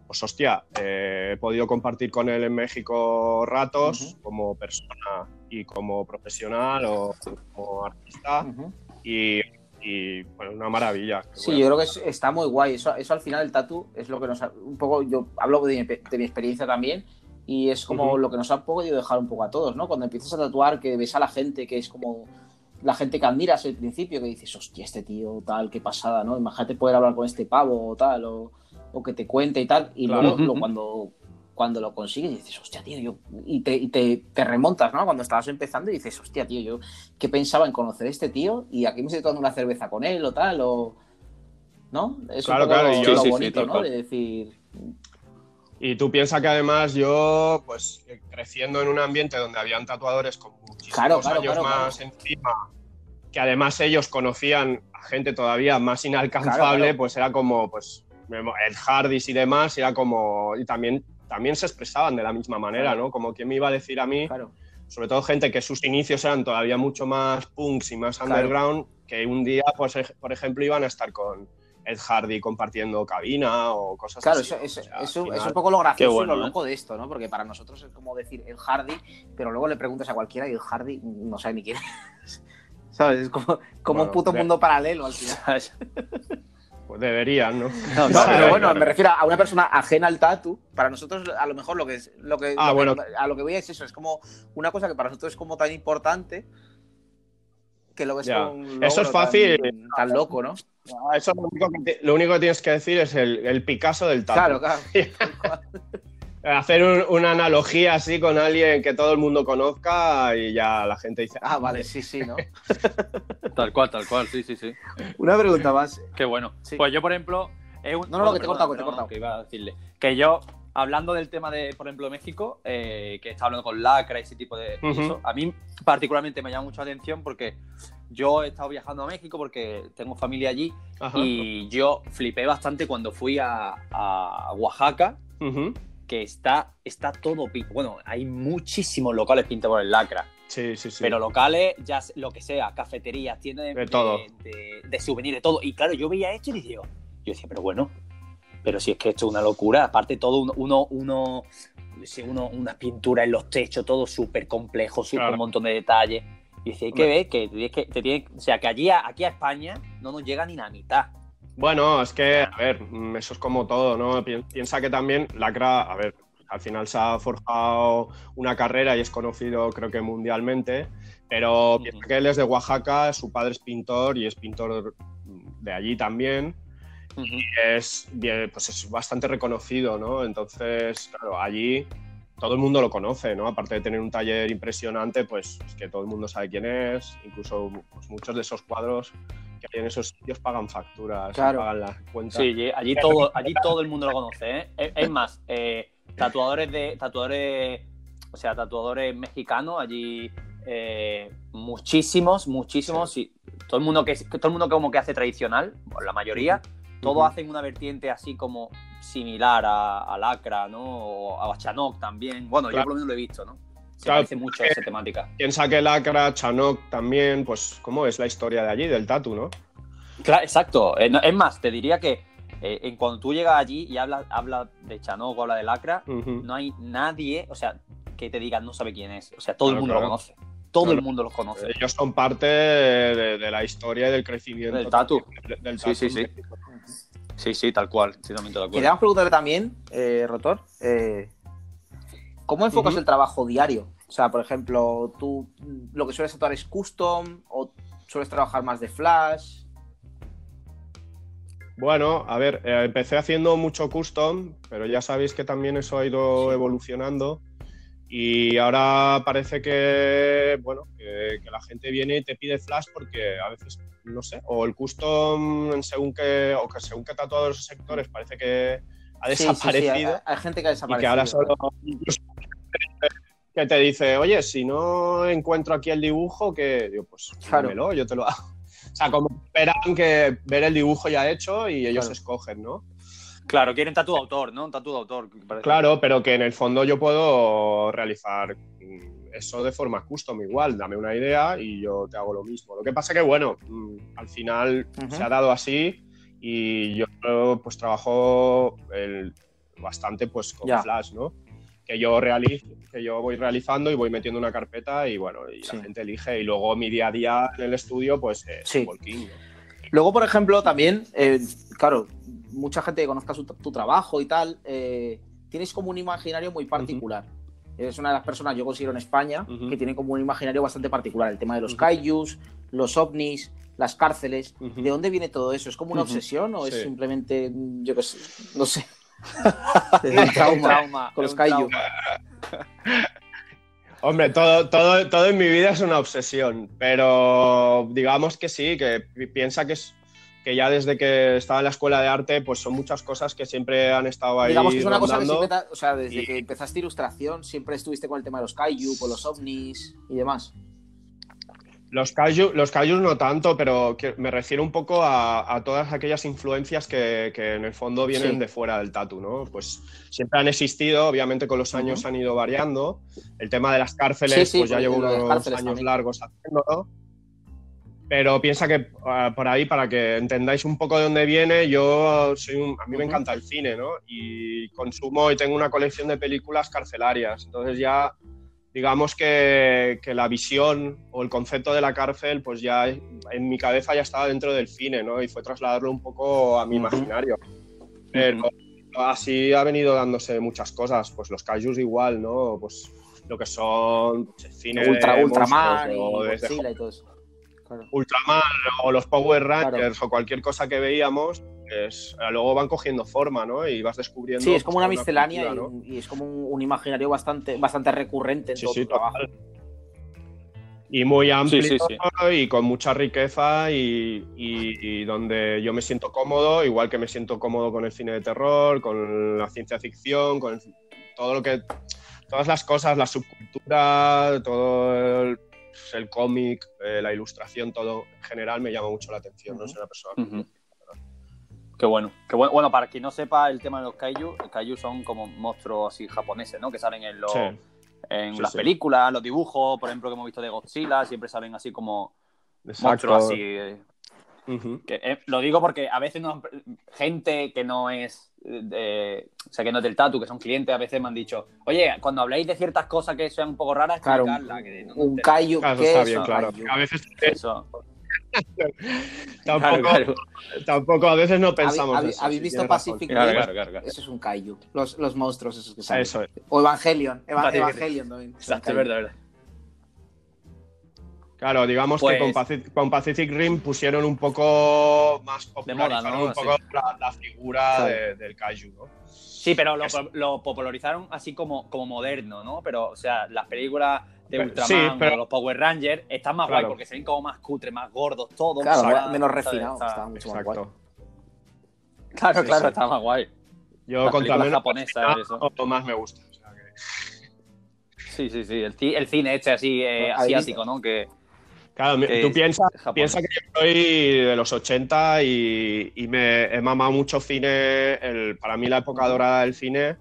pues, hostia, eh, he podido compartir con él en México ratos como persona y como profesional o como artista y, bueno, una maravilla. Sí, yo creo que está muy guay. Eso, eso al final el tatu es lo que nos... un poco, yo hablo de mi, experiencia también y es como lo que nos ha podido dejar un poco a todos, ¿no? Cuando empiezas a tatuar, que ves a la gente que es como la gente que admiras al principio, que dices, hostia, este tío tal, qué pasada, ¿no? Imagínate poder hablar con este pavo o tal, o, que te cuente y tal, y luego cuando, cuando lo consigues dices, hostia, tío, yo... Y, te, te, remontas, ¿no? Cuando estabas empezando y dices, hostia, tío, yo qué pensaba en conocer a este tío y aquí me estoy tomando una cerveza con él o tal, o... ¿No? Es claro, claro, lo, bonito, ¿no? De decir... Y tú piensas que además yo, pues creciendo en un ambiente donde habían tatuadores con muchísimos años más encima, que además ellos conocían a gente todavía más inalcanzable, pues era como, pues, el Hardys y demás, era como, y también, también se expresaban de la misma manera, ¿no? Como que me iba a decir a mí, sobre todo gente que sus inicios eran todavía mucho más punks y más underground, que un día, pues, por ejemplo, iban a estar con Ed Hardy compartiendo cabina o cosas así. Claro, eso, es un poco lo gracioso y lo loco de esto, ¿no? Porque para nosotros es como decir Ed Hardy, pero luego le preguntas a cualquiera y Ed Hardy no sabe ni quién es. ¿Sabes? Es como, como un puto mundo paralelo al final. Pues deberían, ¿no? No, pero bueno, me refiero a una persona ajena al tatu. Para nosotros, a lo mejor lo que es, lo que, ah, bueno. a lo que voy es eso, es como una cosa que para nosotros es como tan importante que lo ves como Eso es fácil. Tan, loco, ¿no? Eso lo único, que lo único que tienes que decir es el, el Picasso del tatu. Claro, claro. hacer una analogía así con alguien que todo el mundo conozca y ya la gente dice, ah, vale, sí, sí, ¿no? tal cual, tal cual, sí, sí, sí. Una pregunta más. Qué bueno. Pues yo, por ejemplo... No, no, lo que te he cortado, que te he cortado. Que iba a decirle. Que yo, hablando del tema de, por ejemplo, México, eh, que está hablando con Lacra y ese tipo de eso, a mí particularmente me llama mucho la atención porque yo he estado viajando a México porque tengo familia allí y yo flipé bastante cuando fui a, a Oaxaca que está, está todo. Bueno, hay muchísimos locales pintados por el lacra. Sí, sí, sí. Pero locales, ya lo que sea, cafeterías, tiendas de, de, todo. De, de, souvenirs, de todo. Y claro, yo veía esto y decía, yo decía, pero bueno, pero si es que esto es una locura. Aparte, todo uno, uno, uno, uno unas pinturas en los techos, todo súper complejo, súper un montón de detalles. Y decía, hay que ver que, que te tiene, o sea, que allí, aquí a España no nos llega ni la mitad. Bueno, es que, a ver, mm, eso es como todo, ¿no? Piensa que también Lacra, a ver, al final se ha forjado una carrera y es conocido creo que mundialmente, pero piensa que él es de Oaxaca, su padre es pintor y es pintor de allí también. Y es, pues es bastante reconocido, ¿no? Entonces, claro, allí todo el mundo lo conoce, ¿no? Aparte de tener un taller impresionante, pues es que todo el mundo sabe quién es, incluso pues, muchos de esos cuadros que en esos sitios pagan facturas, pagan las cuentas. Sí, allí todo, allí todo el mundo lo conoce. ¿eh? Es, más, eh, tatuadores de tatuadores, o sea, tatuadores mexicanos allí eh, muchísimos, muchísimos. Sí. todo el mundo que todo el mundo como que hace tradicional, la mayoría, todos hacen una vertiente así como similar a, a Lacra, ¿no? O a Chanok también. Bueno, yo por lo menos lo he visto, ¿no? Se parece mucho a esa temática. Piensa que Lacra, Chanok también, pues, ¿cómo es la historia de allí, del tatu, no? Claro, exacto. Eh, es más, te diría que eh, en cuando tú llegas allí y hablas habla de Chanok o habla de Lacra, no hay nadie, o sea, que te diga no sabe quién es. O sea, todo el mundo lo conoce. Todo el mundo los conoce. Ellos son parte de, la historia y del crecimiento del tatu. Del, sí, sí, sí. Sí, sí, tal cual. Sí, también Queríamos preguntarle también, eh, Rotor, ¿Cómo enfocas el trabajo diario? O sea, por ejemplo, tú lo que sueles actuar es custom o sueles trabajar más de flash. Bueno, a ver, eh, empecé haciendo mucho custom, pero ya sabéis que también eso ha ido evolucionando y ahora parece que, bueno, que, la gente viene y te pide flash porque a veces, no sé, o el custom según que, o que según que todos los sectores parece que ha desaparecido. hay, gente que ha desaparecido. Y que ahora solo que te dice, oye, si no encuentro aquí el dibujo, que digo, pues claro. yo te lo hago. O sea, como esperan que ver el dibujo ya hecho y ellos escogen, ¿no? Claro, quieren tatu de autor, ¿no? Un tatu de autor. Claro, pero que en el fondo yo puedo realizar eso de forma custom igual. Dame una idea y yo te hago lo mismo. Lo que pasa que, bueno, mm, al final se ha dado así y yo pues trabajo bastante pues con Flash, ¿no? que yo realizo, que yo voy realizando y voy metiendo una carpeta y bueno, y la gente elige. Y luego mi día a día en el estudio, pues es sí. Luego, por ejemplo, también, eh, claro, mucha gente que conozca tu trabajo y tal, eh, tienes como un imaginario muy particular. Eres una de las personas, yo considero en España, que tiene como un imaginario bastante particular. El tema de los kaijus, los ovnis, las cárceles. ¿De dónde viene todo eso? ¿Es como una obsesión o es simplemente, yo qué sé, no sé? trauma, con los Kaiju. Hombre, todo, todo, todo en mi vida es una obsesión, pero digamos que sí, que piensa que es que ya desde que estaba en la escuela de arte, pues son muchas cosas que siempre han estado ahí. Digamos que es una cosa que siempre, o sea, desde que empezaste ilustración, siempre estuviste con el tema de los kaiju, con los ovnis y demás. Los kaiju, los no tanto, pero me refiero un poco a, todas aquellas influencias que, en el fondo vienen de fuera del tatu, ¿no? Pues siempre han existido, obviamente con los años han ido variando. El tema de las cárceles, pues ya llevo unos años largos haciéndolo. Pero piensa que ah, por ahí, para que entendáis un poco de dónde viene, yo soy un, a mí me encanta el cine, ¿no? Y consumo y tengo una colección de películas carcelarias. Entonces ya digamos que, la visión o el concepto de la cárcel, pues ya en mi cabeza ya estaba dentro del cine, ¿no? Y fue trasladarlo un poco a mi imaginario. Pero así ha venido dándose muchas cosas, pues los kaijus igual, ¿no? Pues lo que son pues, cine Ultra, Ultraman y, y todo eso. Ultraman o los Power Rangers o cualquier cosa que veíamos, pues, luego van cogiendo forma, ¿no? Y vas descubriendo. Sí, es como una miscelánea y, es como un, imaginario bastante, bastante recurrente en todo tu trabajo. Y muy amplio y con mucha riqueza y, donde yo me siento cómodo, igual que me siento cómodo con el cine de terror, con la ciencia ficción, con todo lo que. Todas las cosas, la subcultura, todo el el cómic, eh, la ilustración, todo en general me llama mucho la atención, no una persona. Qué bueno. Qué bueno. Bueno, para quien no sepa el tema de los kaiju, los kaiju son como monstruos así japoneses, ¿no? Que salen en, los, en las películas, los dibujos, por ejemplo, que hemos visto de Godzilla, siempre salen así como monstruos así. Eh, eh, lo digo porque a veces no, gente que no es de, o sea, que no es del tatu, que son clientes, a veces me han dicho, oye, cuando habláis de ciertas cosas que sean un poco raras, claro, un, callo está bien, claro. A veces eso. tampoco, tampoco, a veces no pensamos. ¿Habéis, visto Pacific Rim? Eso es un kaiju. Los, los monstruos esos que salen. Eso O Evangelion. Evangelion también. Exacto, verdad, verdad. Claro, digamos que con pues Pacific, Pacific, Rim pusieron un poco más popularizaron un poco la, figura del kaiju, ¿no? Sí, pero lo, popularizaron así como, como moderno, ¿no? Pero, o sea, las películas de Ultraman o los Power Rangers están más guay porque se ven como más cutres, más gordos, todo. Claro, menos refinados, estaban mucho más guay. Claro, claro, está más guay. Yo contra menos japonesa, eso. más me gusta. Sí, sí, sí. El, cine este así eh, asiático, ¿no? Que, Claro, tú piensas piensa que yo soy de los 80 y, me he mamado mucho cine. para mí, la época dorada del cine,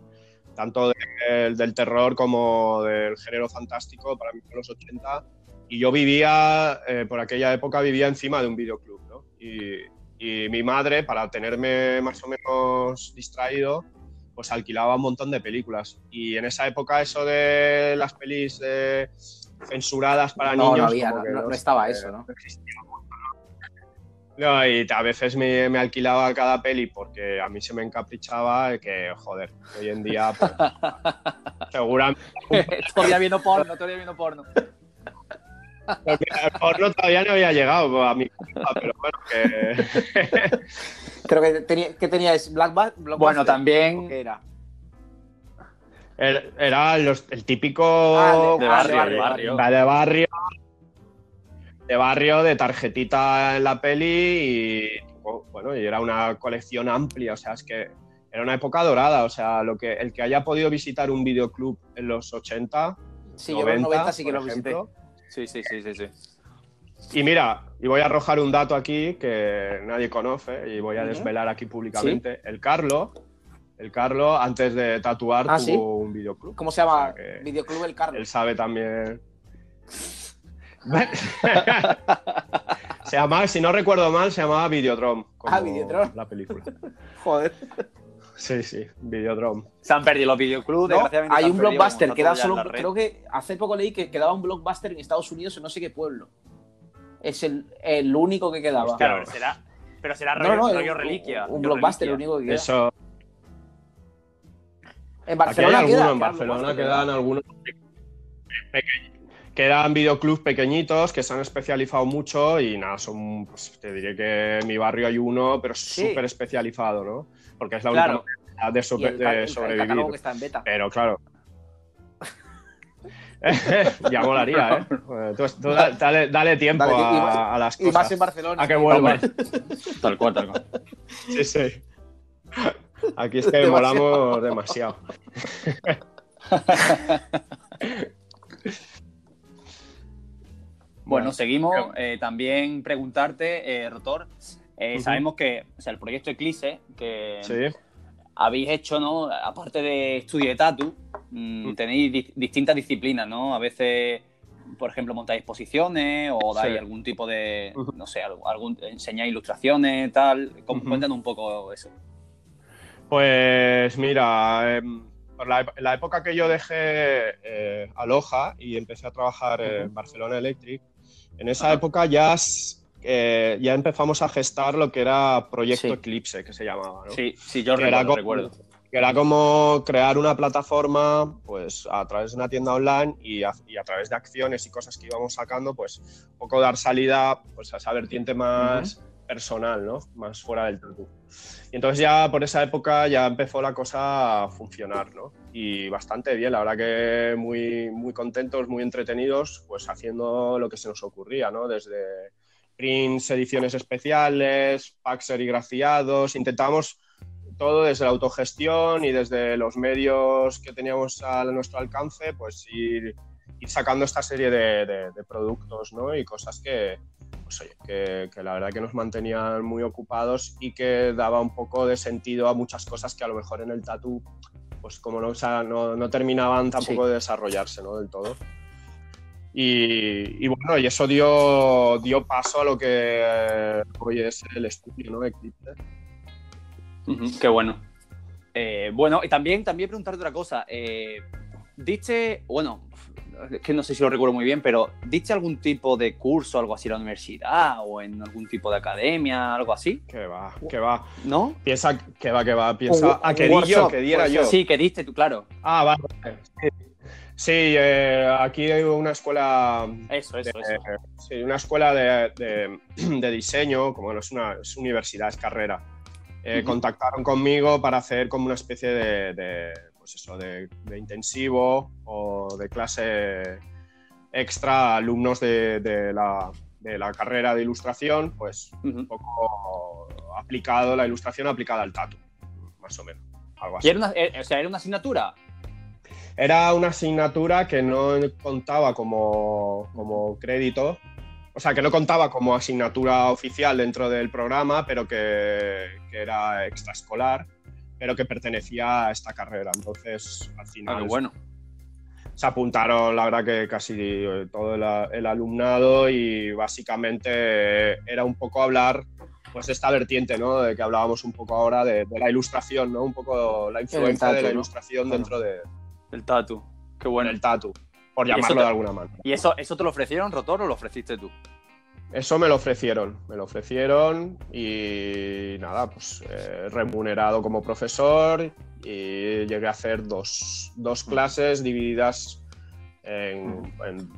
tanto del terror como del género fantástico, para mí fue los 80. Y yo vivía, eh, por aquella época, vivía encima de un videoclub, ¿no? Y, y mi madre, para tenerme más o menos distraído, pues alquilaba un montón de películas. Y en esa época, eso de las pelis de censuradas para niños. No, había, no, estaba eso, ¿no? No, y a veces me, alquilaba cada peli porque a mí se me encaprichaba que, joder, hoy en día, pues, seguramente. todavía viendo porno, todavía viendo porno. el porno todavía no había llegado a mi casa, pero bueno, que. Creo que, tenía, que teníais Black, Bueno, también. era? Era el típico ah, de, barrio, de, barrio, de, barrio, de barrio, de tarjetita en la peli y bueno, y era una colección amplia, o sea, es que era una época dorada, o sea, lo que el que haya podido visitar un videoclub en los 80, sí, 90, yo en los 90 sí que lo visité. Sí, sí, sí, sí, sí. Y mira, y voy a arrojar un dato aquí que nadie conoce y voy a desvelar aquí públicamente. El Carlo el Carlo, antes de tatuar, ah, tuvo un videoclub. ¿Cómo se llama? videoclub El Carlo. Él sabe también. se llamaba, si no recuerdo mal, se llamaba Videodrome. Ah, Videodrome. La película. Joder. Sí, sí, Videodrome. Se han perdido los videoclubs, desgraciadamente. Hay un blockbuster, queda solo. Creo que hace poco leí que quedaba un blockbuster en Estados Unidos en no sé qué pueblo. Es el, el único que quedaba. Claro, pero será, pero será rollo, reliquia. Un, blockbuster, el único que queda. Eso, en Barcelona hay en Barcelona quedan algunos Quedan videoclubs pequeñitos que se han especializado mucho y nada, son, pues, te diré que en mi barrio hay uno, pero súper especializado, ¿no? Porque es la única manera de, sobrevivir. Pero claro. ya molaría, ¿eh? Tú, dale, tiempo a, las cosas. Y más en Barcelona. A que vuelvan. tal cual, tal cual. Sí, sí. Aquí es que molamos demasiado. bueno, seguimos. Eh, también preguntarte, eh, Rotor, eh, sabemos que o sea, el proyecto Eclipse, que habéis hecho, ¿no? Aparte de estudio de tatu, mm, tenéis distintas disciplinas, ¿no? A veces, por ejemplo, montáis exposiciones o dais algún tipo de, no sé, algún, enseñáis ilustraciones, tal. Cuéntanos un poco eso. Pues mira, em, por la, época que yo dejé eh, Aloha y empecé a trabajar en Barcelona Electric, en esa época ya, eh, ya empezamos a gestar lo que era Proyecto Eclipse, que se llamaba. ¿no? Sí, sí, yo recuerdo, Que era como crear una plataforma pues, a través de una tienda online y a, través de acciones y cosas que íbamos sacando, pues un poco dar salida pues, a esa vertiente más personal, ¿no? Más fuera del tatu. Y entonces ya por esa época ya empezó la cosa a funcionar, ¿no? Y bastante bien, la verdad que muy, muy contentos, muy entretenidos, pues haciendo lo que se nos ocurría, ¿no? Desde prints, ediciones especiales, packs serigrafiados, intentábamos todo desde la autogestión y desde los medios que teníamos a nuestro alcance, pues ir, sacando esta serie de, de productos, ¿no? Y cosas que, pues que, la verdad que nos mantenían muy ocupados y que daba un poco de sentido a muchas cosas que a lo mejor en el tatu, pues como no, no, terminaban tampoco de desarrollarse ¿no? del todo. Y, bueno, y eso dio, dio paso a lo que hoy es el estudio, ¿no? Eclipse. qué bueno. Eh, bueno, y también, también preguntarte otra cosa. Eh, diste, bueno, es que no sé si lo recuerdo muy bien, pero ¿diste algún tipo de curso, algo así en la universidad o en algún tipo de academia, algo así? Que va, que va. ¿No? Piensa que va, que va, piensa. Ah, que di yo, que diera yo. Sí, que diste tú, claro. Ah, vale. Sí, eh, aquí hay una escuela. Eso, eso, eso. Sí, una escuela de, de, diseño, como no es una es universidad, es carrera. Eh, contactaron conmigo para hacer como una especie de pues eso, de, intensivo o de clase extra alumnos de, la, carrera de ilustración, pues un poco aplicado, la ilustración aplicada al tatu, más o menos. Algo así. era una, eh, o sea, era una asignatura? Era una asignatura que no contaba como, como crédito, o sea, que no contaba como asignatura oficial dentro del programa, pero que, que era extraescolar pero que pertenecía a esta carrera. Entonces, al final. Ah, bueno. Se apuntaron, la verdad, que casi todo el, alumnado y básicamente era un poco hablar pues de esta vertiente, ¿no? De que hablábamos un poco ahora de, la ilustración, ¿no? Un poco la influencia de la ilustración dentro de... El tatu. Qué bueno. El tatu, por llamarlo de alguna manera. ¿Y eso, eso te lo ofrecieron, Rotor, o lo ofreciste tú? Eso me lo ofrecieron, me lo ofrecieron y nada, pues eh, remunerado como profesor y llegué a hacer dos, clases divididas en,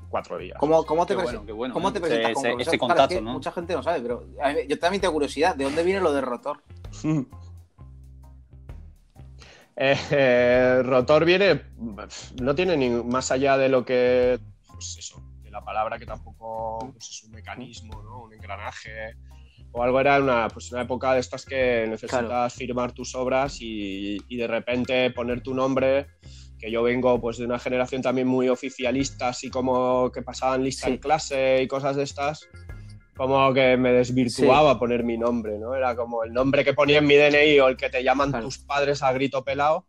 cuatro días. ¿Cómo, cómo te, bueno, bueno, ¿cómo te presentas ese, contacto, ¿no? Mucha gente no sabe, pero yo también tengo curiosidad, ¿de dónde viene lo de rotor? Eh, rotor viene, no tiene ni más allá de lo que, pues eso, la palabra que tampoco pues, es un mecanismo, ¿no? un engranaje o algo. Era una, pues, una época de estas que necesitas firmar tus obras y, de repente poner tu nombre que yo vengo pues de una generación también muy oficialista, así como que pasaban lista en clase y cosas de estas, como que me desvirtuaba poner mi nombre, ¿no? Era como el nombre que ponía en mi DNI o el que te llaman tus padres a grito pelado,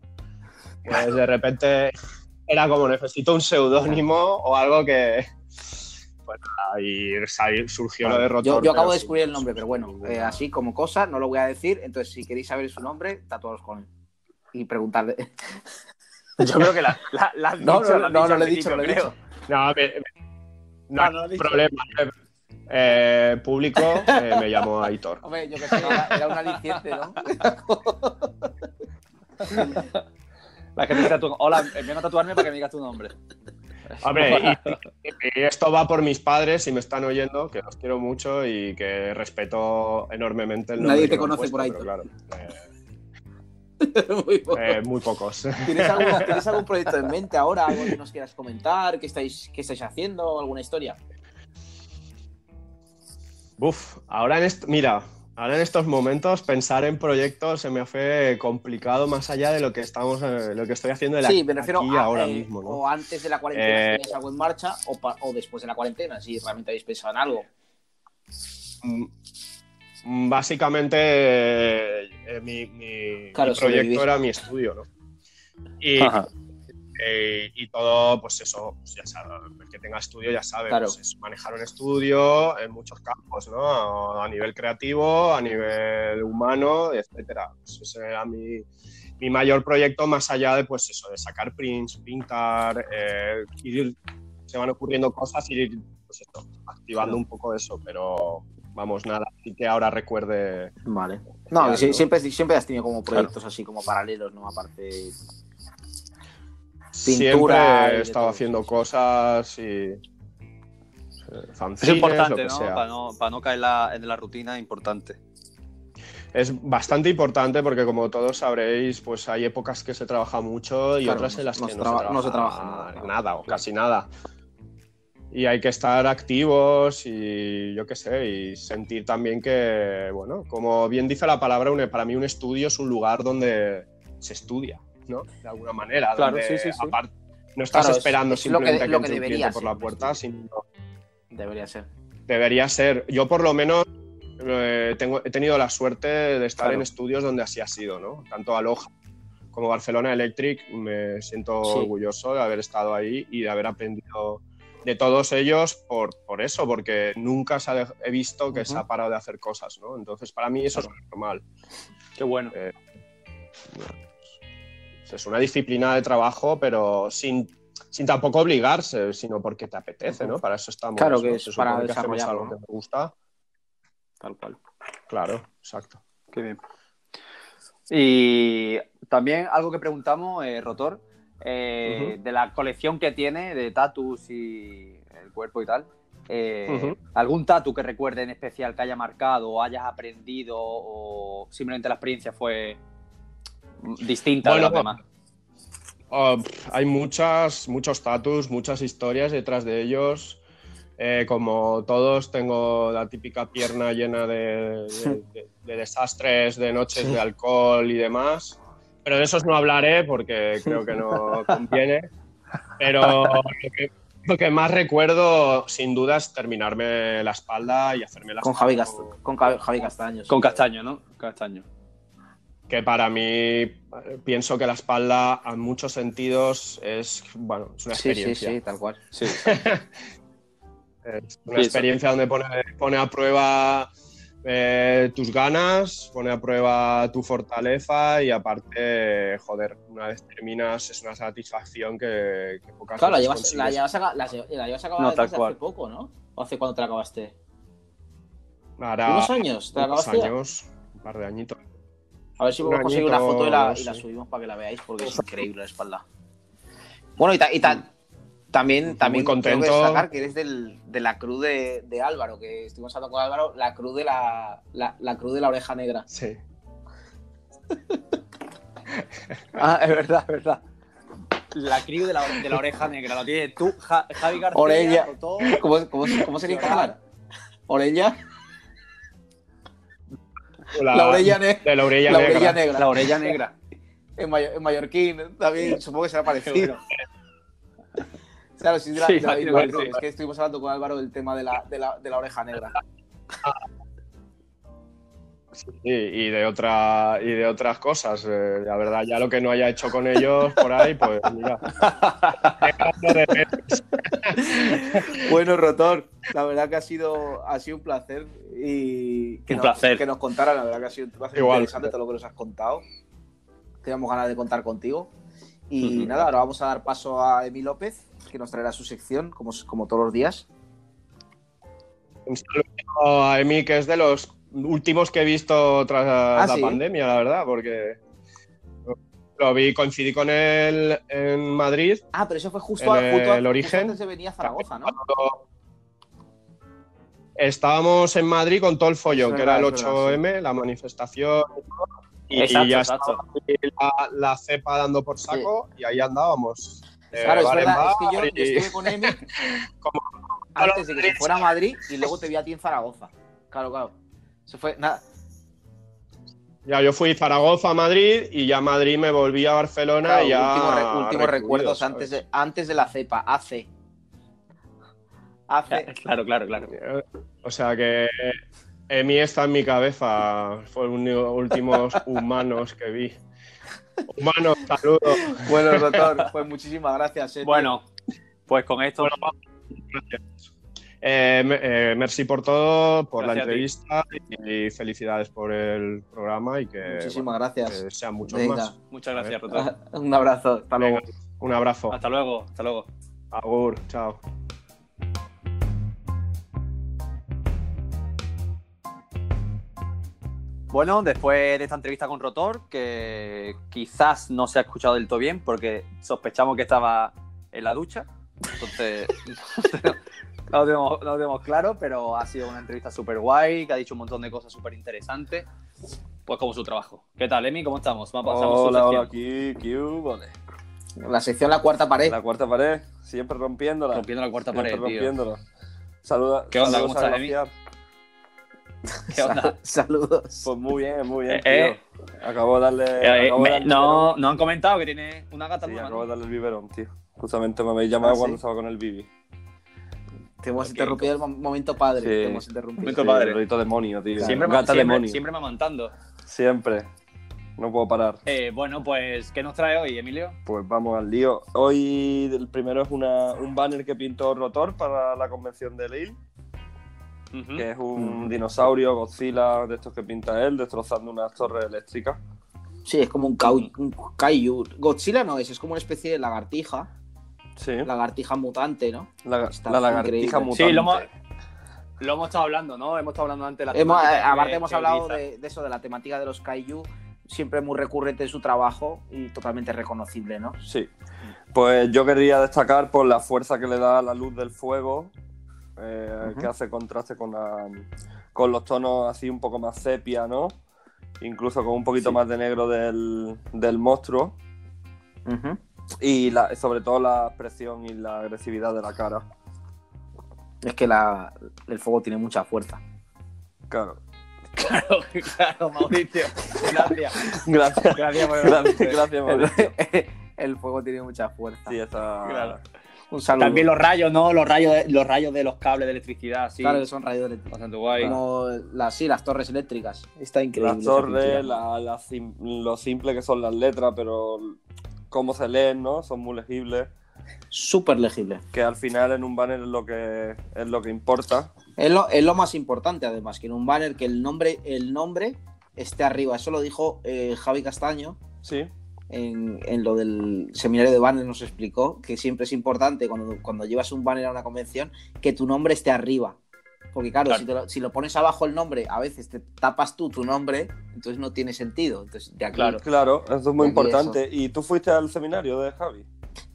pues de repente era como necesito un seudónimo o algo que, pues ahí surgió lo de Rotor. Yo, acabo de descubrir el nombre, pero bueno, eh, así como cosa, no lo voy a decir. Entonces, si queréis saber su nombre, tatuaros con él y preguntarle. Yo creo que la, la, no, no, no, no, lo he dicho, no lo he dicho. No, no, ah, no, problema. Eh, público, eh, me llamo Aitor. Hombre, yo que sé, era, un aliciente, ¿no? La gente dice, hola, vengo a tatuarme para que me digas tu nombre. Hombre, y, esto va por mis padres, si me están oyendo, que los quiero mucho y que respeto enormemente el nombre. Nadie te conoce por ahí. Claro, Eh, muy, pocos. ¿Tienes algún, proyecto en mente ahora? ¿Algo que nos quieras comentar? ¿Qué estáis, qué estáis haciendo? ¿Alguna historia? Uf, ahora en esto, mira, ahora en estos momentos pensar en proyectos se me hace complicado más allá de lo que estamos, eh, lo que estoy haciendo de sí, me refiero a, ahora eh, mismo, O antes de la cuarentena tienes algo en marcha o, o después de la cuarentena, si realmente habéis pensado en algo. Mm, Mm, básicamente eh, mi, proyecto era mi estudio, ¿no? Eh, y, todo, pues eso, pues ya sabe, el que tenga estudio ya sabe, pues es manejar un estudio en muchos campos, ¿no? A nivel creativo, a nivel humano, etcétera. Pues ese era mi, mayor proyecto más allá de, pues eso, de sacar prints, pintar, eh, se van ocurriendo cosas y ir, pues activando un poco eso, pero vamos, nada, así que ahora recuerde. Vale. No, siempre, siempre has tenido como proyectos así como paralelos, ¿no? Aparte. Pintura. Siempre he estado haciendo cosas y. es importante, ¿no? Para, ¿no? Para no caer en la rutina, importante. Es bastante importante porque, como todos sabréis, pues hay épocas que se trabaja mucho y otras en las que no, se trabaja, nada, o casi nada y hay que estar activos y yo qué sé, y sentir también que, bueno, como bien dice la palabra, para mí un estudio es un lugar donde se estudia, ¿no? De alguna manera. Claro, sí, sí, sí. no estás esperando simplemente que, entre un cliente por la puerta, sino... Debería ser. Debería ser. Yo por lo menos eh, tengo, he tenido la suerte de estar en estudios donde así ha sido, ¿no? Tanto Aloha como Barcelona Electric, me siento orgulloso de haber estado ahí y de haber aprendido de todos ellos por, por eso, porque nunca se he visto que se ha parado de hacer cosas, ¿no? Entonces, para mí eso es normal. Qué bueno. Eh, es una disciplina de trabajo, pero sin, sin tampoco obligarse, sino porque te apetece, ¿no? Para eso estamos. Claro que es para desarrollar algo que te gusta. Tal cual. Claro, exacto. Qué bien. Y también algo que preguntamos, eh, Rotor, eh, de la colección que tiene de tatus y el cuerpo y tal. Eh, ¿Algún tatu que recuerde en especial que haya marcado o hayas aprendido o simplemente la experiencia fue distinta de los demás? Oh, hay muchas, muchos tatus, muchas historias detrás de ellos. Eh, como todos, tengo la típica pierna llena de, de desastres, de noches de alcohol y demás pero de esos no hablaré porque creo que no conviene. Pero lo que, más recuerdo, sin duda, es terminarme la espalda y hacerme la con Javi, con Javi Castaño. Con Castaño, ¿no? Castaño. Que para mí pienso que la espalda, en muchos sentidos, es, bueno, es una experiencia. Sí, sí, tal cual. Sí. es una experiencia donde pone, pone a prueba eh, tus ganas, pone a prueba tu fortaleza y aparte, joder, una vez terminas es una satisfacción que, que pocas Claro, la llevas, la llevas, a, la, llevas acabar hace poco, ¿no? ¿O hace cuándo te la acabaste? ¿Unos años? ¿Te la acabaste? años, un par de añitos. A ver si podemos conseguir una foto y la, y la, subimos para que la veáis porque es increíble la espalda. Bueno, y, y, ta, también, también contento. tengo que destacar que eres del, de la cruz de, de, Álvaro, que estuvimos hablando con Álvaro, la cruz de la, la, la cruz de la oreja negra. Sí. ah, es verdad, es verdad. La cruz de la, de la oreja negra, lo tienes tú, Javi García. Orella. ¿Cómo, cómo, cómo sería en catalán? Orella. La, la, orella, de la orella, la negra. orella negra. La orella negra. en, mayor, en mallorquín también, supongo que será parecido. Claro, sí, la, es que estuvimos hablando con Álvaro del tema de la, de la, de la oreja negra. Sí, y de otra y de otras cosas. Eh, la verdad, ya lo que no haya hecho con ellos por ahí, pues mira. bueno, Rotor, la verdad que ha sido, ha sido un placer y que, un nos, placer. que nos contara, la verdad que ha sido un placer interesante todo lo que nos has contado. Teníamos ganas de contar contigo. Y nada, ahora vamos a dar paso a Emi López, que nos traerá su sección, como, como todos los días. Un saludo a Emi, que es de los últimos que he visto tras ah, la pandemia, la verdad, porque lo vi, coincidí con él en Madrid. Ah, pero eso fue justo, en el origen. antes de venir a Zaragoza, ¿no? Estábamos en Madrid con todo el follón, que era el 8M, la manifestación y, ya estaba la, cepa dando por saco y ahí andábamos. Eh, claro, es verdad, es que yo, estuve con Emi antes de que se fuera a Madrid y luego te vi a ti en Zaragoza. Claro, claro. Eso fue, nada, ya, yo fui Zaragoza a Madrid y ya Madrid me volví a Barcelona y ya. Últimos recuerdos antes de, antes de la cepa, AC. AC. Claro, claro, claro. O sea que Emi está en mi cabeza. Fue los últimos humanos que vi. Humanos, saludos. Bueno, doctor, pues muchísimas gracias. Eh, bueno, pues con esto. Eh, eh, merci por todo, por la entrevista y felicidades por el programa y que, Muchísimas gracias. sean muchos más. Muchas gracias, Rotor. Un abrazo, hasta luego. Un abrazo. Hasta luego, hasta luego. Agur, chao. Bueno, después de esta entrevista con Rotor, que quizás no se ha escuchado del todo bien porque sospechamos que estaba en la ducha. Entonces, no lo, tenemos, claro, pero ha sido una entrevista súper guay, que ha dicho un montón de cosas súper interesantes. Pues como su trabajo. ¿Qué tal, Emi? ¿Cómo estamos? Vamos, hola, hola, aquí, Q, La sección La Cuarta Pared. La Cuarta Pared, siempre rompiéndola. Rompiendo la Cuarta Pared, rompiéndola. Saluda, ¿Qué onda? ¿Cómo estás, Emi? ¿Qué onda? Saludos. Pues muy bien, muy bien. Eh, tío. Eh. acabo de darle. Eh, no, no han comentado que tiene una gata sí, acabo de darle el biberón, tío. Justamente me habéis llamado ah, cuando estaba con el bibi. Te hemos interrumpido el momento padre. Sí. Te hemos interrumpido. Momento padre. El rito demonio, tío. Siempre, Gata siempre, demonio. siempre. Siempre. No puedo parar. Eh, bueno, pues, ¿qué nos trae hoy, Emilio? Pues vamos al lío. Hoy el primero es una, un banner que pintó Rotor para la convención de Lille. Que es un dinosaurio, Godzilla, de estos que pinta él, destrozando unas torres eléctricas. Sí, es como un, un kaiju. Godzilla no es, es como una especie de lagartija Sí. Lagartija mutante, ¿no? La, lagartija mutante. Sí, lo hemos, estado hablando, ¿no? Hemos estado hablando antes de la hemos, eh, Aparte hemos hablado de, eso, de la temática de los kaiju, siempre muy recurrente en su trabajo y totalmente reconocible, ¿no? Sí. Pues yo quería destacar por la fuerza que le da la luz del fuego, eh, que hace contraste con, con los tonos así un poco más sepia, ¿no? Incluso con un poquito más de negro del, del monstruo. Y sobre todo la expresión y la agresividad de la cara. Es que la, el fuego tiene mucha fuerza. Claro. Claro, claro, Mauricio. Gracias. Gracias. Gracias, gracias, Mauricio. El, fuego tiene mucha fuerza. Sí, está. Claro. Un saludo. También los rayos, ¿no? Los rayos de, los rayos de los cables de electricidad, sí. Claro, son rayos eléctricos. Bastante guay. Como las, sí, las torres eléctricas. Está increíble. Las torres, lo simple que son las letras, pero cómo se leen, ¿no? Son muy legibles. Súper legibles. Que al final en un banner es lo que, es lo que importa. Es lo, es lo, más importante, además, que en un banner que el nombre, el nombre esté arriba. Eso lo dijo eh, Javi Castaño. Sí. En, en, lo del seminario de banner nos explicó que siempre es importante cuando, cuando llevas un banner a una convención que tu nombre esté arriba. Porque claro, Si, lo, pones abajo el nombre, a veces te tapas tú tu nombre, entonces no tiene sentido. Entonces, claro, claro, eso es muy importante. ¿Y tú fuiste al seminario de Javi?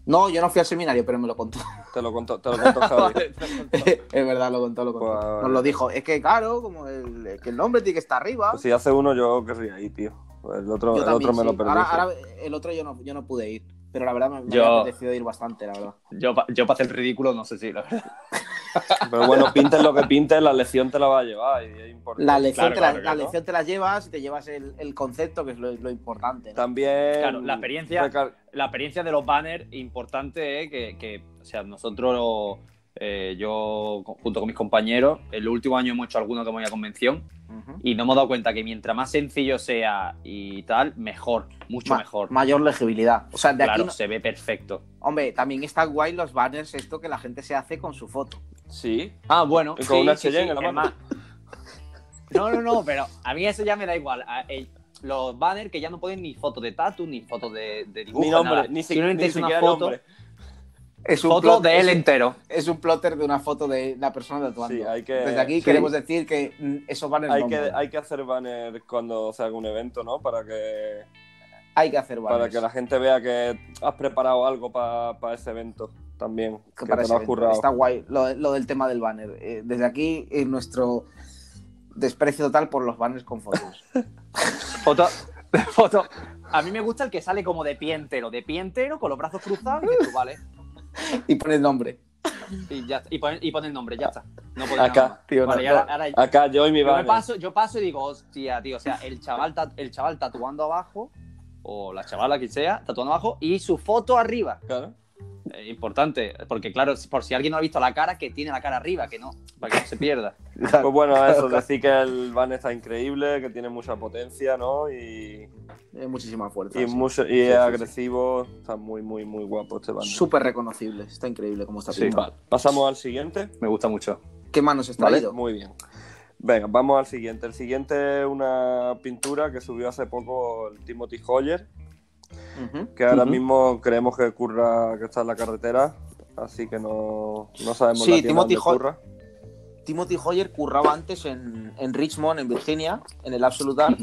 No, yo no fui al seminario, pero me lo contó. Te lo contó, te lo contó Javi. es verdad, lo contó, lo contó. Pues, Nos lo dijo. Es que claro, como el, que el nombre tiene que estar arriba. Pues si hace uno, yo querría ir, tío. El otro, el otro me lo perdí. Ahora, el otro yo no, yo no pude ir. Pero la verdad me, me ha apetecido ir bastante, la verdad. Yo, yo para hacer el ridículo, no sé si, la verdad. Pero bueno, pintes lo que pintes, la lección te la va a llevar. la lección, te, la, la lección te la llevas y te llevas el, el concepto, que es lo, importante. También. Claro, la experiencia, la experiencia de los banners, importante, eh, que, que, o sea, nosotros, eh, yo junto con mis compañeros, el último año hemos hecho alguno que hemos ido a convención y nos hemos dado cuenta que mientras más sencillo sea y tal, mejor, mucho mejor. Mayor legibilidad. O sea, de claro, aquí se ve perfecto. Hombre, también está guay los banners, esto que la gente se hace con su foto. Sí. Ah, bueno. con una en la mano. No, no, no, pero a mí eso ya me da igual. los banners que ya no ponen ni foto de tatu, ni foto de, de dibujo. Ni nombre, ni, si, ni siquiera nombre. Es un foto de él entero. Es un plotter de una foto de la persona tatuando. Sí, hay que, Desde aquí queremos decir que mm, esos banners hay que Hay que hacer banners cuando se haga un evento, ¿no? Para que... Hay que hacer banners. Para que la gente vea que has preparado algo para ese evento también. Que, para te lo Está guay lo, lo, del tema del banner. Eh, desde aquí, en nuestro desprecio total por los banners con fotos. Foto, foto. A mí me gusta el que sale como de pie entero, de pie entero, con los brazos cruzados, y vale. Y pone el nombre. Y, ya, y, pone, y pone el nombre, ya está. No acá, tío, vale, ahora, acá yo y mi yo, paso, yo paso y digo, hostia, tío, o sea, el chaval, el chaval tatuando abajo, o la chavala que sea, tatuando abajo, y su foto arriba. Claro. Eh, importante, porque claro, por si alguien no ha visto la cara, que tiene la cara arriba, que no, para que no se pierda. pues bueno, eso, decir que el van está increíble, que tiene mucha potencia, ¿no? Y. muchísima fuerza. Y, y es agresivo, está muy, muy, muy guapo este van. Súper reconocible, está increíble como está pintado. Pasamos al siguiente. Me gusta mucho. ¿Qué manos está traído? Muy bien. Venga, vamos al siguiente. El siguiente es una pintura que subió hace poco el Timothy Hoyer que ahora mismo creemos que ocurra que está en la carretera, así que no, no sabemos sí, la Timothy ocurra. Timothy Hoyer curraba antes en, Richmond, en Virginia, en el Absolute Art.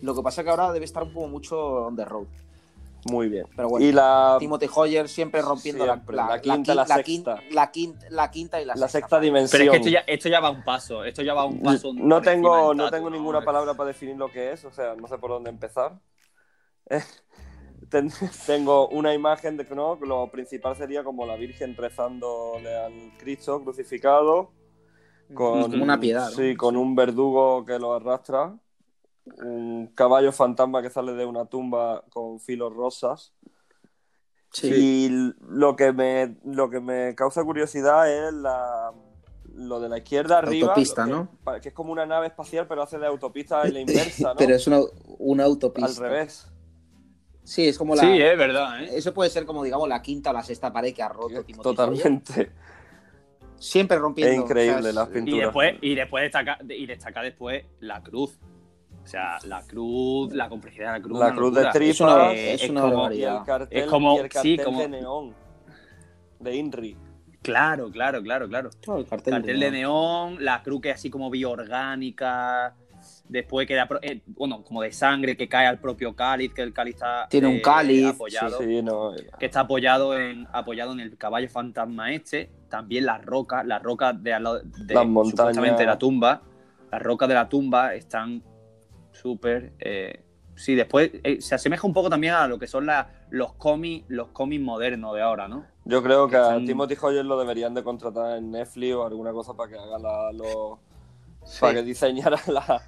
Lo que pasa es que ahora debe estar un poco mucho on the road. Muy bien. Pero bueno, y la... Timothy Hoyer siempre rompiendo La, quinta, la, sexta. La quinta, la quinta y la, la sexta. dimensión. Pero es que esto ya, esto ya, va un paso. Esto ya va un paso. No tengo, no tengo ninguna palabra para definir lo que es, o sea, no sé por dónde empezar. tengo una imagen de que no, lo principal sería como la Virgen rezándole al Cristo crucificado. Con, una piedad. Sí, con un verdugo que lo arrastra. Un caballo fantasma que sale de una tumba con filos rosas. Y lo que me lo que me causa curiosidad es la, lo de la izquierda arriba. Autopista, ¿no? Que, es como una nave espacial, pero hace de autopista en la inversa, ¿no? Pero es una, una autopista. Al revés. Sí, es como la. Sí, es verdad. ¿eh? Eso puede ser como, digamos, la quinta o la sexta pared que ha roto Totalmente. Siempre rompiendo. Es increíble las pinturas. Y después, y después destaca, y destaca después la cruz. O sea, la cruz, la complejidad de la cruz. La cruz de tripa es, es, como, y el cartel, es como, el cartel sí, como... de neón. De Inri. Claro, claro, claro, claro. el cartel, de, neón. la cruz que es así como bioorgánica después queda, eh, bueno, como de sangre que cae al propio cáliz, que el cáliz está Tiene un eh, cáliz, apoyado, que está apoyado en, apoyado en el caballo fantasma este, también las rocas, las rocas de, de supuestamente la tumba, las rocas de la tumba están súper... Eh, sí, después se asemeja un poco también a lo que son los cómics los cómics modernos de ahora, ¿no? Yo creo que, a Timothy Hoyer lo deberían de contratar en Netflix o alguna cosa para que haga la, para que diseñara la,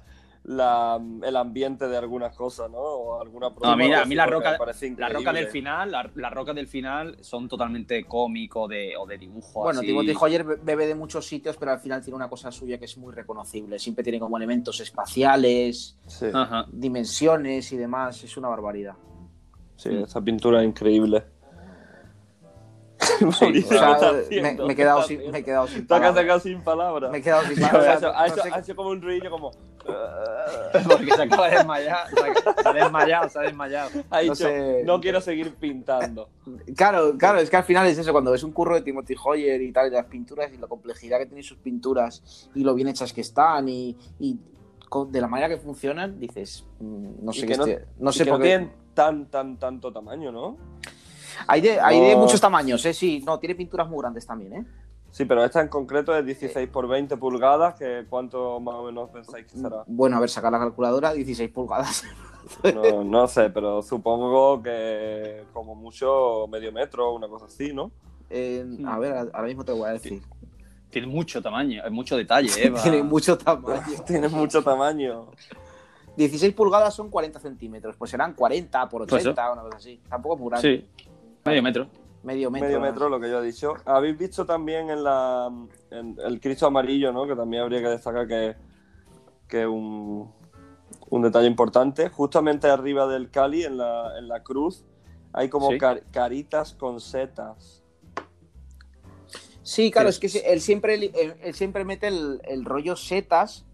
el ambiente de algunas cosas, ¿no? O alguna no, mira, a mí la roca, la roca del final, la, la roca del final son totalmente cómico de, o de dibujo. Bueno, Timothy Hoyer bebe de muchos sitios, pero al final tiene una cosa suya que es muy reconocible. Siempre tiene como elementos espaciales, dimensiones y demás. Es una barbaridad. Sí, esa pintura es increíble. me, he quedado sin, me he quedado sin palabras. sin palabras. Me he quedado sin palabras. ha, hecho, como un ruido como. Porque se acaba de desmayar. Se ha desmayado, se ha desmayado. Ha dicho, no, quiero seguir pintando. Claro, claro, es que al final es eso. Cuando ves un curro de Timothy Hoyer y tal, y las pinturas y la complejidad que tienen sus pinturas y lo bien hechas que están y, y de la manera que funcionan, dices, mm, no sé qué. No, no sé por qué. tienen tan, tan, tanto tamaño, ¿no? Hay de, hay de muchos tamaños, ¿eh? Sí, no, tiene pinturas muy grandes también, ¿eh? Sí, pero esta en concreto es 16 por 20 pulgadas, que ¿cuánto más o menos pensáis que será? Bueno, a ver, sacar la calculadora, 16 pulgadas. No, no sé, pero supongo que como mucho medio metro, una cosa así, ¿no? a ver, ahora mismo te voy a decir. Tiene mucho tamaño, es mucho detalle, ¿eh? Tiene mucho tamaño. Tiene mucho tamaño. 16 pulgadas son 40 centímetros, pues serán 40 por 80, pues una cosa así. Tampoco es muy grande. Sí. Medio metro. Medio metro. Medio metro, lo que yo he dicho. Habéis visto también en, la, el Cristo amarillo, ¿no? Que también habría que destacar que, que un, un detalle importante. Justamente arriba del Cali, en la, en la cruz, hay como caritas con setas. Sí, claro, es que él siempre, él, siempre mete el, el rollo setas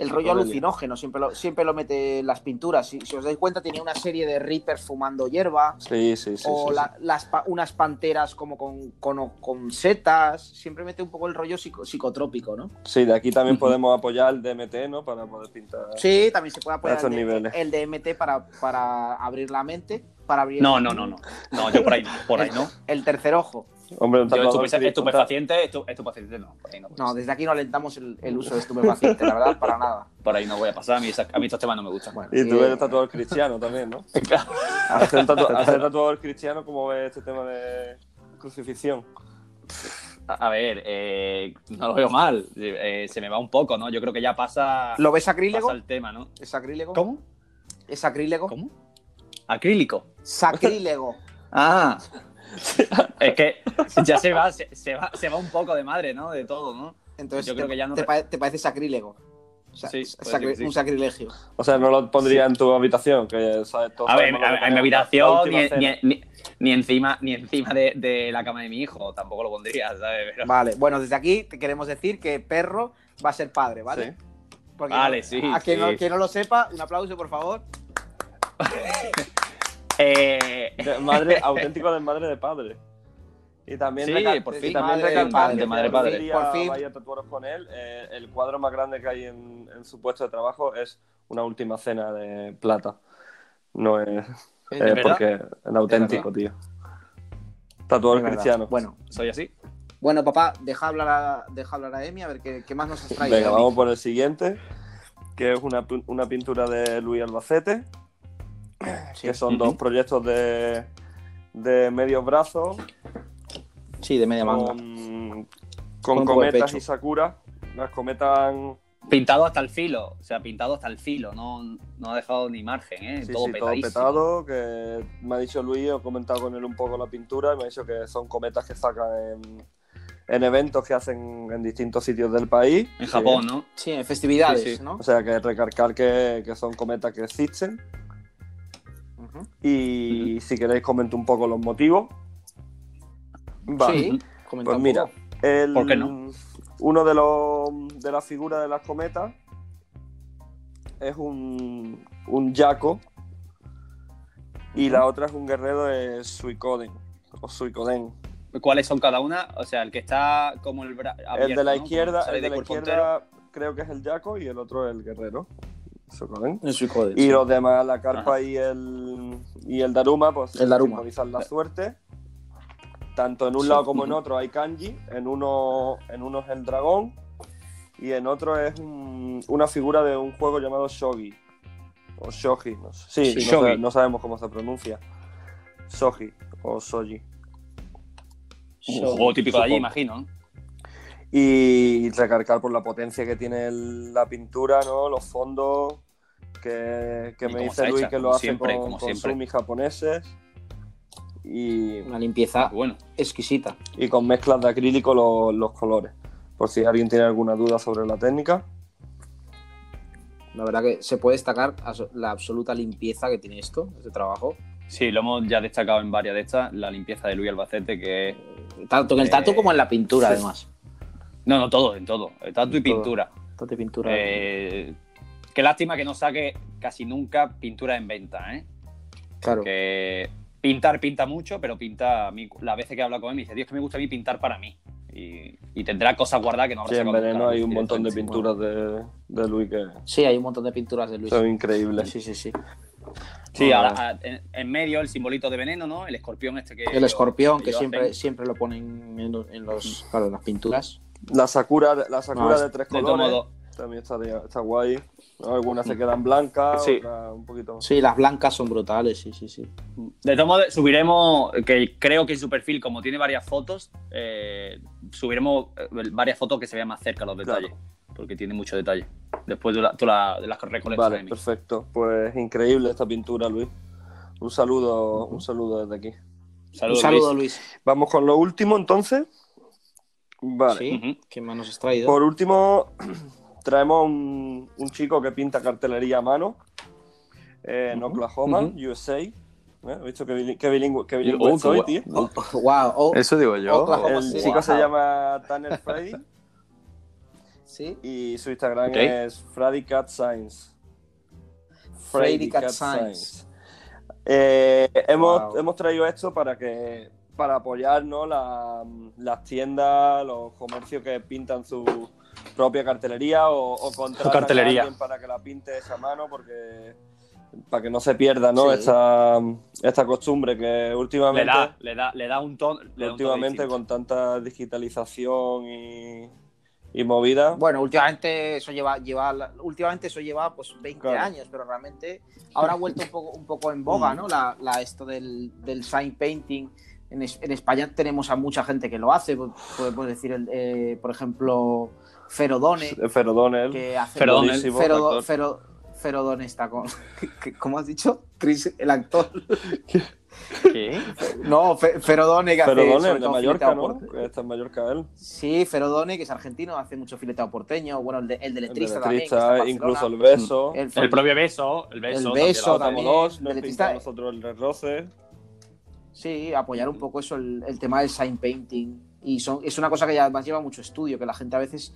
el rollo alucinógeno, siempre lo, siempre lo mete en las pinturas. Si, os dais cuenta, tenía una serie de Reapers fumando hierba. Sí, sí, sí. O Las, unas panteras como con, con, setas. Siempre mete un poco el rollo psicotrópico, ¿no? Sí, de aquí también podemos apoyar el DMT, ¿no? Para poder pintar. Sí, también se puede apoyar el, DMT para, para abrir la mente. Para abrir no, no, no, no. No, yo por ahí no. Por ahí no. El tercer ojo. Hombre, un tatuador estupefaciente, estupefaciente no, no. No, desde aquí no alentamos el, uso de estupefaciente, la verdad, para nada. Por ahí no voy a pasar, a mí, a mí estos temas no me gustan. y tú eres tatuador cristiano también, ¿no? claro. Hacer tatuador cristiano, ¿cómo ves este tema de crucifixión? A ver, eh, no lo veo mal. Eh, se me va un poco, ¿no? Yo creo que ya pasa. ¿Lo ves acrílico? Pasa el tema, ¿no? ¿Es acrílico? ¿Cómo? ¿Es acrílico? ¿Cómo? ¿Acrílico? Sacrílego. ah. es que ya se va, se, va, se va un poco de madre, ¿no? De todo, ¿no? Entonces, Yo creo que ya no te, te parece sacrílego sí, un sacrilegio. O sea, no lo pondría en tu habitación, que sabes todo. A ver, en mi habitación ni, encima, ni encima de, la cama de mi hijo, tampoco lo pondría, ¿sabes? Vale, bueno, desde aquí te queremos decir que perro va a ser padre, ¿vale? vale, sí. A quien, no, no, lo sepa, un aplauso, por favor. eh... madre, auténtico de madre de padre. Y también, sí, por fin, también madre, madre, madre, padre. Por fin. Vaya tatuaros con él. Eh, el cuadro más grande que hay en, su puesto de trabajo es una última cena de plata. No es. ¿Es porque es auténtico, tío. Tatuador cristiano. Bueno, soy así. Bueno, papá, deja hablar a, deja hablar a Emi a ver qué, qué más nos has traído. Venga, vamos por el siguiente, que es una, una pintura de Luis Albacete, que son dos proyectos de, de medio brazo Sí, de media manga. Con, cometas y sakura. Las cometas Pintado hasta el filo, o sea, pintado hasta el filo, no, no ha dejado ni margen, ¿eh? todo sí, todo petado, que me ha dicho Luis, he comentado con él un poco la pintura, y me ha dicho que son cometas que sacan en, eventos que hacen en distintos sitios del país. En Japón, ¿no? Sí, en festividades, ¿no? O sea, que recargar que, que son cometas que existen. Y si queréis comento un poco los motivos. Sí, pues mira, el, ¿por qué no? Uno de, los, de las figuras de las cometas es un, un Yaco y la otra es un guerrero de Suicoden o Suicoden. ¿Cuáles son cada una? O sea, el que está como el El de la izquierda, el de, la izquierda creo que es el Yaco y el otro es el guerrero. Y los demás, la carpa y el, y el Daruma, pues el Daruma. simbolizan la suerte. Tanto en un lado como en otro hay kanji. En uno, en uno es el dragón y en otro es una figura de un juego llamado Shogi. O Shogi, no sé. Sí, no, sabemos cómo se pronuncia. Shogi o Soji. Un juego típico de allí, imagino. Y recargar por la potencia que tiene la pintura, ¿no? Los fondos que, me dice Luis que lo hace con, con sumis japoneses y una limpieza bueno. exquisita. Y con mezclas de acrílico los, colores. Por si alguien tiene alguna duda sobre la técnica. La verdad que se puede destacar la absoluta limpieza que tiene esto, este trabajo. Sí, lo hemos ya destacado en varias de estas, la limpieza de Luis Albacete, que Tanto en el tatu como en la pintura, además. No, no, todo, en todo. Tatu y pintura. Tatu y pintura. Eh, qué lástima que no saque casi nunca pintura en venta, ¿eh? Claro. Que pintar pinta mucho, pero pinta a mí, la veces que habla con él me dice, Dios, que me gusta a mí pintar para mí. Y, tendrá cosas guardadas que no habrá Sí, en Veneno hay un montón de pinturas de, de, Luis que... Sí, hay un montón de pinturas de Luis. Son increíbles. Sí, sí, sí. Sí, ahora, en, medio el simbolito de veneno, ¿no? El escorpión este que... El escorpión, que, siempre, siempre lo ponen en, los, las pinturas. La Sakura, la sakura de tres colores. También está, está guay. Algunas se quedan blancas, sí. un poquito. Sí, las blancas son brutales, sí, sí, sí. De todos modos, subiremos, que creo que en su perfil, como tiene varias fotos, eh, subiremos eh, varias fotos que se vean más cerca los detalles. Porque tiene mucho detalle. Después de, la, de las recolectas Vale, perfecto. Pues increíble esta pintura, Luis. Un saludo, un saludo desde aquí. un saludo, Luis. Vamos con lo último, entonces. Vale. Sí, ¿qué más nos has traído? Por último, traemos un, un, chico que pinta cartelería a mano eh, en Oklahoma, USA. ¿Eh? ¿He visto que, bilingüe, que bilingüe soy, tío? wow. Eso digo yo. el chico se llama Tanner Freddy. ¿Sí? Y su Instagram es Freddy Cat Science. Freddy Cat, Science. Eh, hemos, hemos traído esto para que para apoyar ¿no? las tiendas, los comercios que pintan su, propia cartelería o, o contratar cartelería. a alguien para que la pinte esa mano porque para que no se pierda ¿no? esta, esta costumbre que últimamente le da, le da, le da un tono. últimamente con tanta digitalización y, y movida. Bueno, últimamente eso lleva, lleva últimamente eso lleva pues 20 años, pero realmente ahora ha vuelto un poco, un poco en boga, mm. ¿no? La, la esto del, del sign painting. En, en, España tenemos a mucha gente que lo hace. Podemos decir, el, eh, por ejemplo, Ferodone. Ferodone, que hace Ferodone, Ferodone está con. ¿Cómo has dicho? Chris, el actor. ¿Qué? No, Ferodone que Ferodone, hace. de Mallorca, ¿no? Está en Mallorca él. Sí, Ferodone, que es argentino, hace mucho filetado porteño. Bueno, el de, el de letrista, también. incluso el beso. El, propio beso. El beso. El beso también. Dos, nosotros el roce. Sí, apoyar un poco eso, el, tema del sign painting. Y son, es una cosa que ya además lleva mucho estudio, que la gente a veces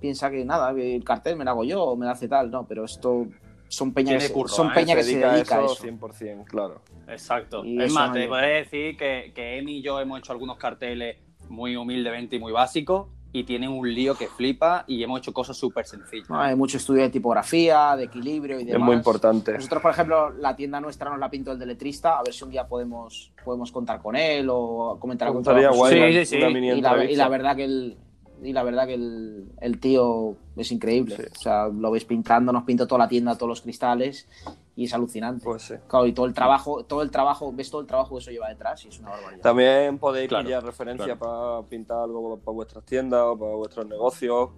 piensa que nada, el cartel me lo hago yo o me lo hace tal. No, pero esto son peñas que, son ¿eh? peña que se dedica, a eso. 100%, claro. Exacto. es más, te podría decir que, que Emi y yo hemos hecho algunos carteles muy humildemente y muy básicos y tienen un lío que flipa y hemos hecho cosas súper sencillas. hay mucho estudio de tipografía, de equilibrio y demás. Es muy importante. Nosotros, por ejemplo, la tienda nuestra nos la pintó el deletrista, a ver si un día podemos, podemos contar con él o comentar algo. Sí, sí, sí. Y la, y la verdad que el, y la verdad que el, el tío es increíble. O sea, lo ves pintando, nos pintó toda la tienda, todos los cristales y es alucinante. Pues sí. Claro, y todo el trabajo, todo el trabajo, ves todo el trabajo que eso lleva detrás y es una barbaridad. También podéis pillar referencia para pintar algo para vuestras tiendas o para vuestros negocios.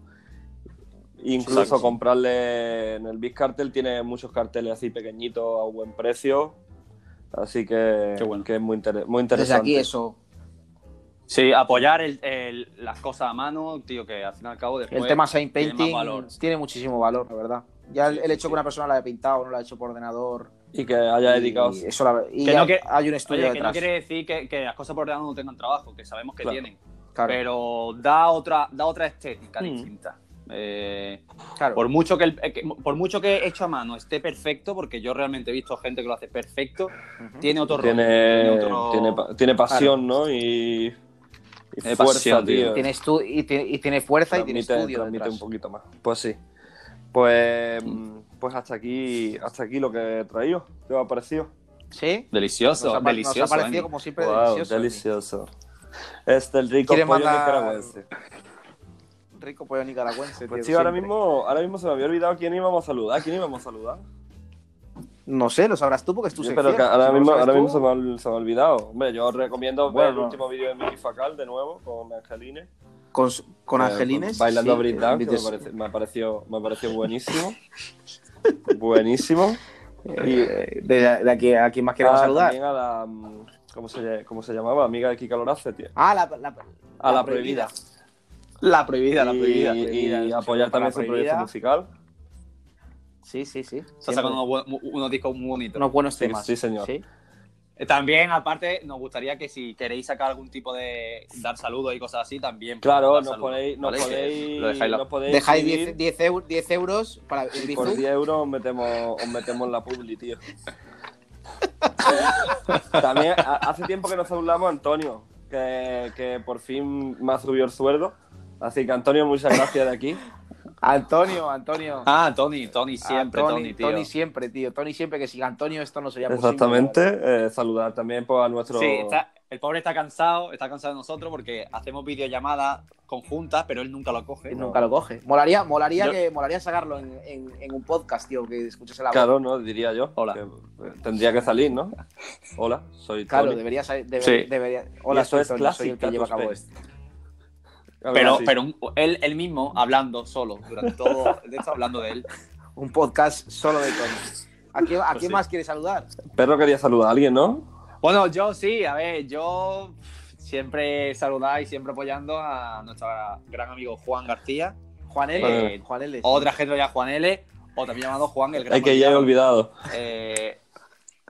Incluso comprarle en el Big Cartel tiene muchos carteles así pequeñitos a buen precio. Así que, que es muy, muy interesante. Desde aquí eso, Sí, apoyar el, las cosas a mano, tío, que al fin y al cabo después. El tema Saint Painting tiene, muchísimo valor, la verdad. Ya el, hecho que una persona la haya pintado, no la haya hecho por ordenador. Y que haya dedicado. Y, eso que no que, hay un estudio Que no quiere decir que, las cosas por ordenador no tengan trabajo, que sabemos que tienen. Pero da otra, da otra estética mm. distinta. Eh, claro. por, mucho que por mucho que hecho a mano esté perfecto, porque yo realmente he visto gente que lo hace perfecto, tiene otro tiene, Tiene, tiene, pasión, ¿no? Y tiene fuerza, tío. Tiene y, tiene, y, tiene, fuerza y tiene estudio. Transmite un poquito más. Pues sí. Pues, pues hasta aquí hasta aquí lo que he traído. ¿Qué os ha parecido? Sí. Delicioso, nos ha, delicioso. Nos ha parecido como siempre delicioso. Delicioso. Este el rico pollo nicaragüense. Rico pollo nicaragüense. Pues tío, ahora mismo, ahora mismo se me había olvidado quién íbamos a saludar. ¿Quién íbamos a saludar? No sé, lo sabrás tú porque es tu sí, Pero ahora, mismo, ahora mismo, se me, ha, se me, ha, olvidado. Hombre, yo os recomiendo ver el último vídeo de Miki Facal de nuevo con Angeline. Con, con eh, Angelines. Bailando sí, a Brit que me, pareció, me pareció buenísimo. buenísimo. Eh, de, aquí, ¿A quién más queremos ah, saludar? También a la. Mm, ¿cómo se, ¿Cómo se llamaba? Amiga de Kika Lorace, tío. Ah, la, la, a la, prohibida. La prohibida, la prohibida. Y, apoyar también su proyecto musical. Sí, sí, sí. Está sacando unos, discos muy bonitos. Unos buenos temas. Sí, señor. Eh, también, aparte, nos gustaría que si queréis sacar algún tipo de dar saludos y cosas así, también. Claro, nos podéis, nos podéis, dejáis, dejáis 10, euros para el Por 10 euros os metemos, os metemos la publi, tío. también, hace tiempo que nos hablamos, Antonio, que, que por fin me ha subido el sueldo. Así que, Antonio, muchas gracias de aquí. Antonio, Antonio. Ah, Tony, Tony siempre, Tony, tío. Tony siempre, tío. Tony siempre, que sin Antonio esto no sería posible. Exactamente. Eh, saludar también pues, a nuestro... Sí, el pobre está cansado, está cansado de nosotros porque hacemos videollamadas conjuntas, pero él nunca lo coge. Nunca lo coge. Molaría, molaría, que, molaría sacarlo en, un podcast, tío, que escuches la voz. Claro, ¿no? Diría yo. Hola. Eh, tendría que salir, ¿no? Hola, soy Tony. Claro, debería salir. debería... Hola, soy, Tony, soy el que lleva a cabo esto. Pero, pero él, él, mismo hablando solo, durante todo, de hecho hablando de él. Un podcast solo de Tony. ¿A quién, a pues más quiere saludar? Perro quería saludar a alguien, ¿no? Bueno, yo sí, a ver, yo siempre saludar y siempre apoyando a nuestro gran amigo Juan García. Juan L. Juan L. Otra gente ya Juan L. O también llamado Juan el Gran. Hay que ya he olvidado. Eh,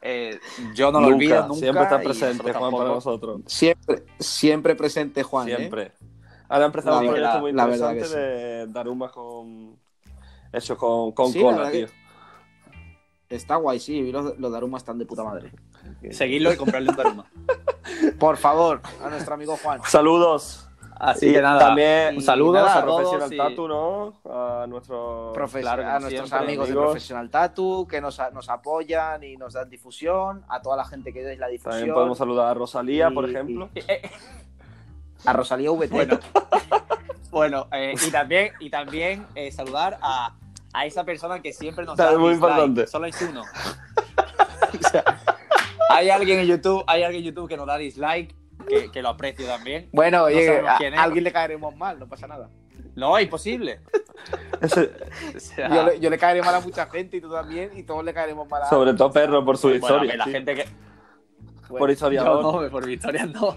eh, yo no lo olvido nunca. Siempre está presente Juan para nosotros. Siempre, siempre presente Juan. ¿eh? Ahora ha empezado un proyecto muy interesante de Daruma con. Eso, con, con cola, tío. Está guay, sí. Los, los Daruma están de puta madre. Seguirlo y comprarle un Daruma. Por favor, a nuestro amigo Juan. Saludos. Así que nada, también un saludo a, Professional Tattoo, ¿no? A, nuestro... a nuestros amigos, de Professional Tattoo que nos, nos, apoyan y nos dan difusión, a toda la gente que dais la difusión. También podemos saludar a Rosalía, por ejemplo. A Rosalía VT. Bueno, bueno eh, y también, y también eh, saludar a, a, esa persona que siempre nos da muy importante. Solo es uno. hay alguien en YouTube, hay alguien en YouTube que nos da dislike que, lo aprecio también. Bueno, oye, a, alguien le caeremos mal, no pasa nada. No, imposible. yo, le, caeré mal a mucha gente y tú también, y todos le caeremos mal a. Sobre todo Perro por su historia. la gente que. por historiador. no, por historia no.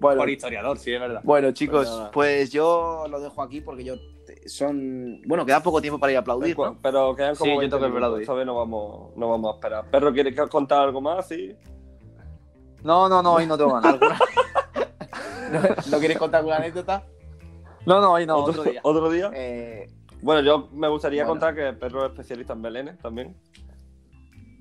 Bueno, por historiador, sí, es verdad. Bueno, chicos, pues, pues, yo lo dejo aquí porque yo son. Bueno, queda poco tiempo para ir a aplaudir. Pero quedan como. Sí, yo tengo que aplaudir. Esta vez no vamos, no vamos a esperar. Perro, ¿quieres contar algo más? Sí. No, no, no, hoy no tengo ganas. ¿No, quieres contar alguna anécdota? No, no, hoy no, otro, día. ¿Otro día? Eh, bueno, yo me gustaría contar que Perro es especialista en belenes también.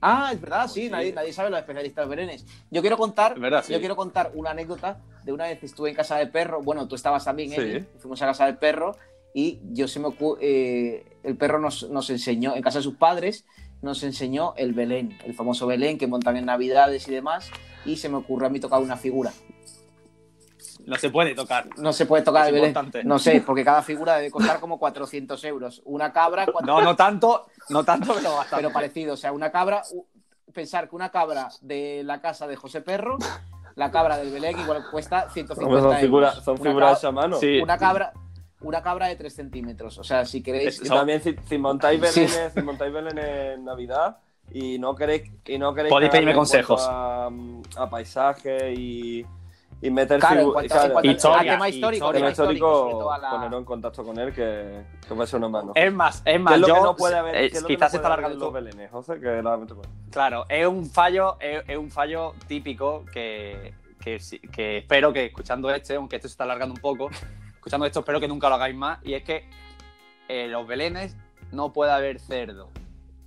Ah, es verdad, sí, Nadie, nadie sabe los especialistas en belenes. Yo quiero contar, yo quiero contar una anécdota de una vez que estuve en casa del perro. Bueno, tú estabas también, ¿eh? Fuimos a casa del perro y yo se me eh, el perro nos, nos, enseñó en casa de sus padres nos enseñó el Belén, el famoso Belén que montan en Navidades y demás, y se me ocurrió a mí tocar una figura. No se puede tocar. No se puede tocar el Belén. No sé, porque cada figura debe costar como 400 euros. Una cabra. No, no tanto, no tanto, pero bastante. Pero parecido. O sea, una cabra. Pensar que una cabra de la casa de José Perro, la cabra del Belén, igual cuesta 150 son euros. son figuras a mano. Sí. Una cabra una cabra de 3 centímetros. O sea, si queréis. también, si, montáis Belén, si montáis Belén en Navidad y no queréis. Y no queréis Podéis pedirme consejos. A, paisaje y, y meter claro, claro, historia, tema histórico, tema histórico, ponerlo en contacto con él que, que va a ser una mano. Es más, es más, yo, no puede haber, es, quizás se está alargando los belenes, José, que la Claro, es un fallo, es, es un fallo típico que, que, que, espero que escuchando este, aunque esto se está alargando un poco, escuchando esto, espero que nunca lo hagáis más. Y es que eh, los belenes no puede haber cerdo.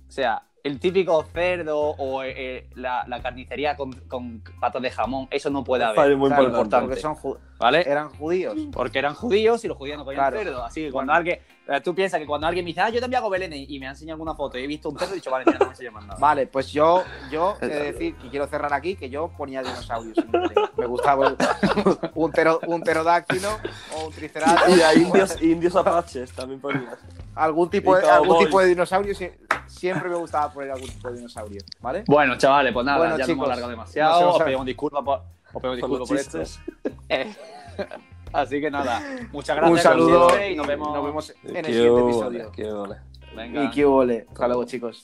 O sea, el típico cerdo o eh, eh, la, carnicería con, patas de jamón, eso no puede haber. Es muy importante. Porque son ¿vale? eran judíos. Porque eran judíos y los judíos no podían cerdo. Así que cuando alguien. Tú piensas que cuando alguien me dice, ah, yo también hago belenes y me ha enseñado alguna foto y he visto un cerdo he dicho, vale, mira, no me más nada. Vale, pues yo, yo he de decir que quiero cerrar aquí que yo ponía dinosaurios. me gustaba un, un pterodáctilo o un triceratops. Y a indios, indios apaches también ponías. Algún tipo de, algún tipo de dinosaurio siempre me gustaba poner algún tipo de dinosaurio, ¿vale? Bueno, chavales, pues nada, ya chicos, no hemos alargado demasiado. os pedimos disculpas por, os pedimos disculpas por esto. Eh, así que nada, muchas gracias. Un saludo y nos vemos, nos vemos en el siguiente episodio. Qué Venga. Y qué vole. Hasta luego, chicos.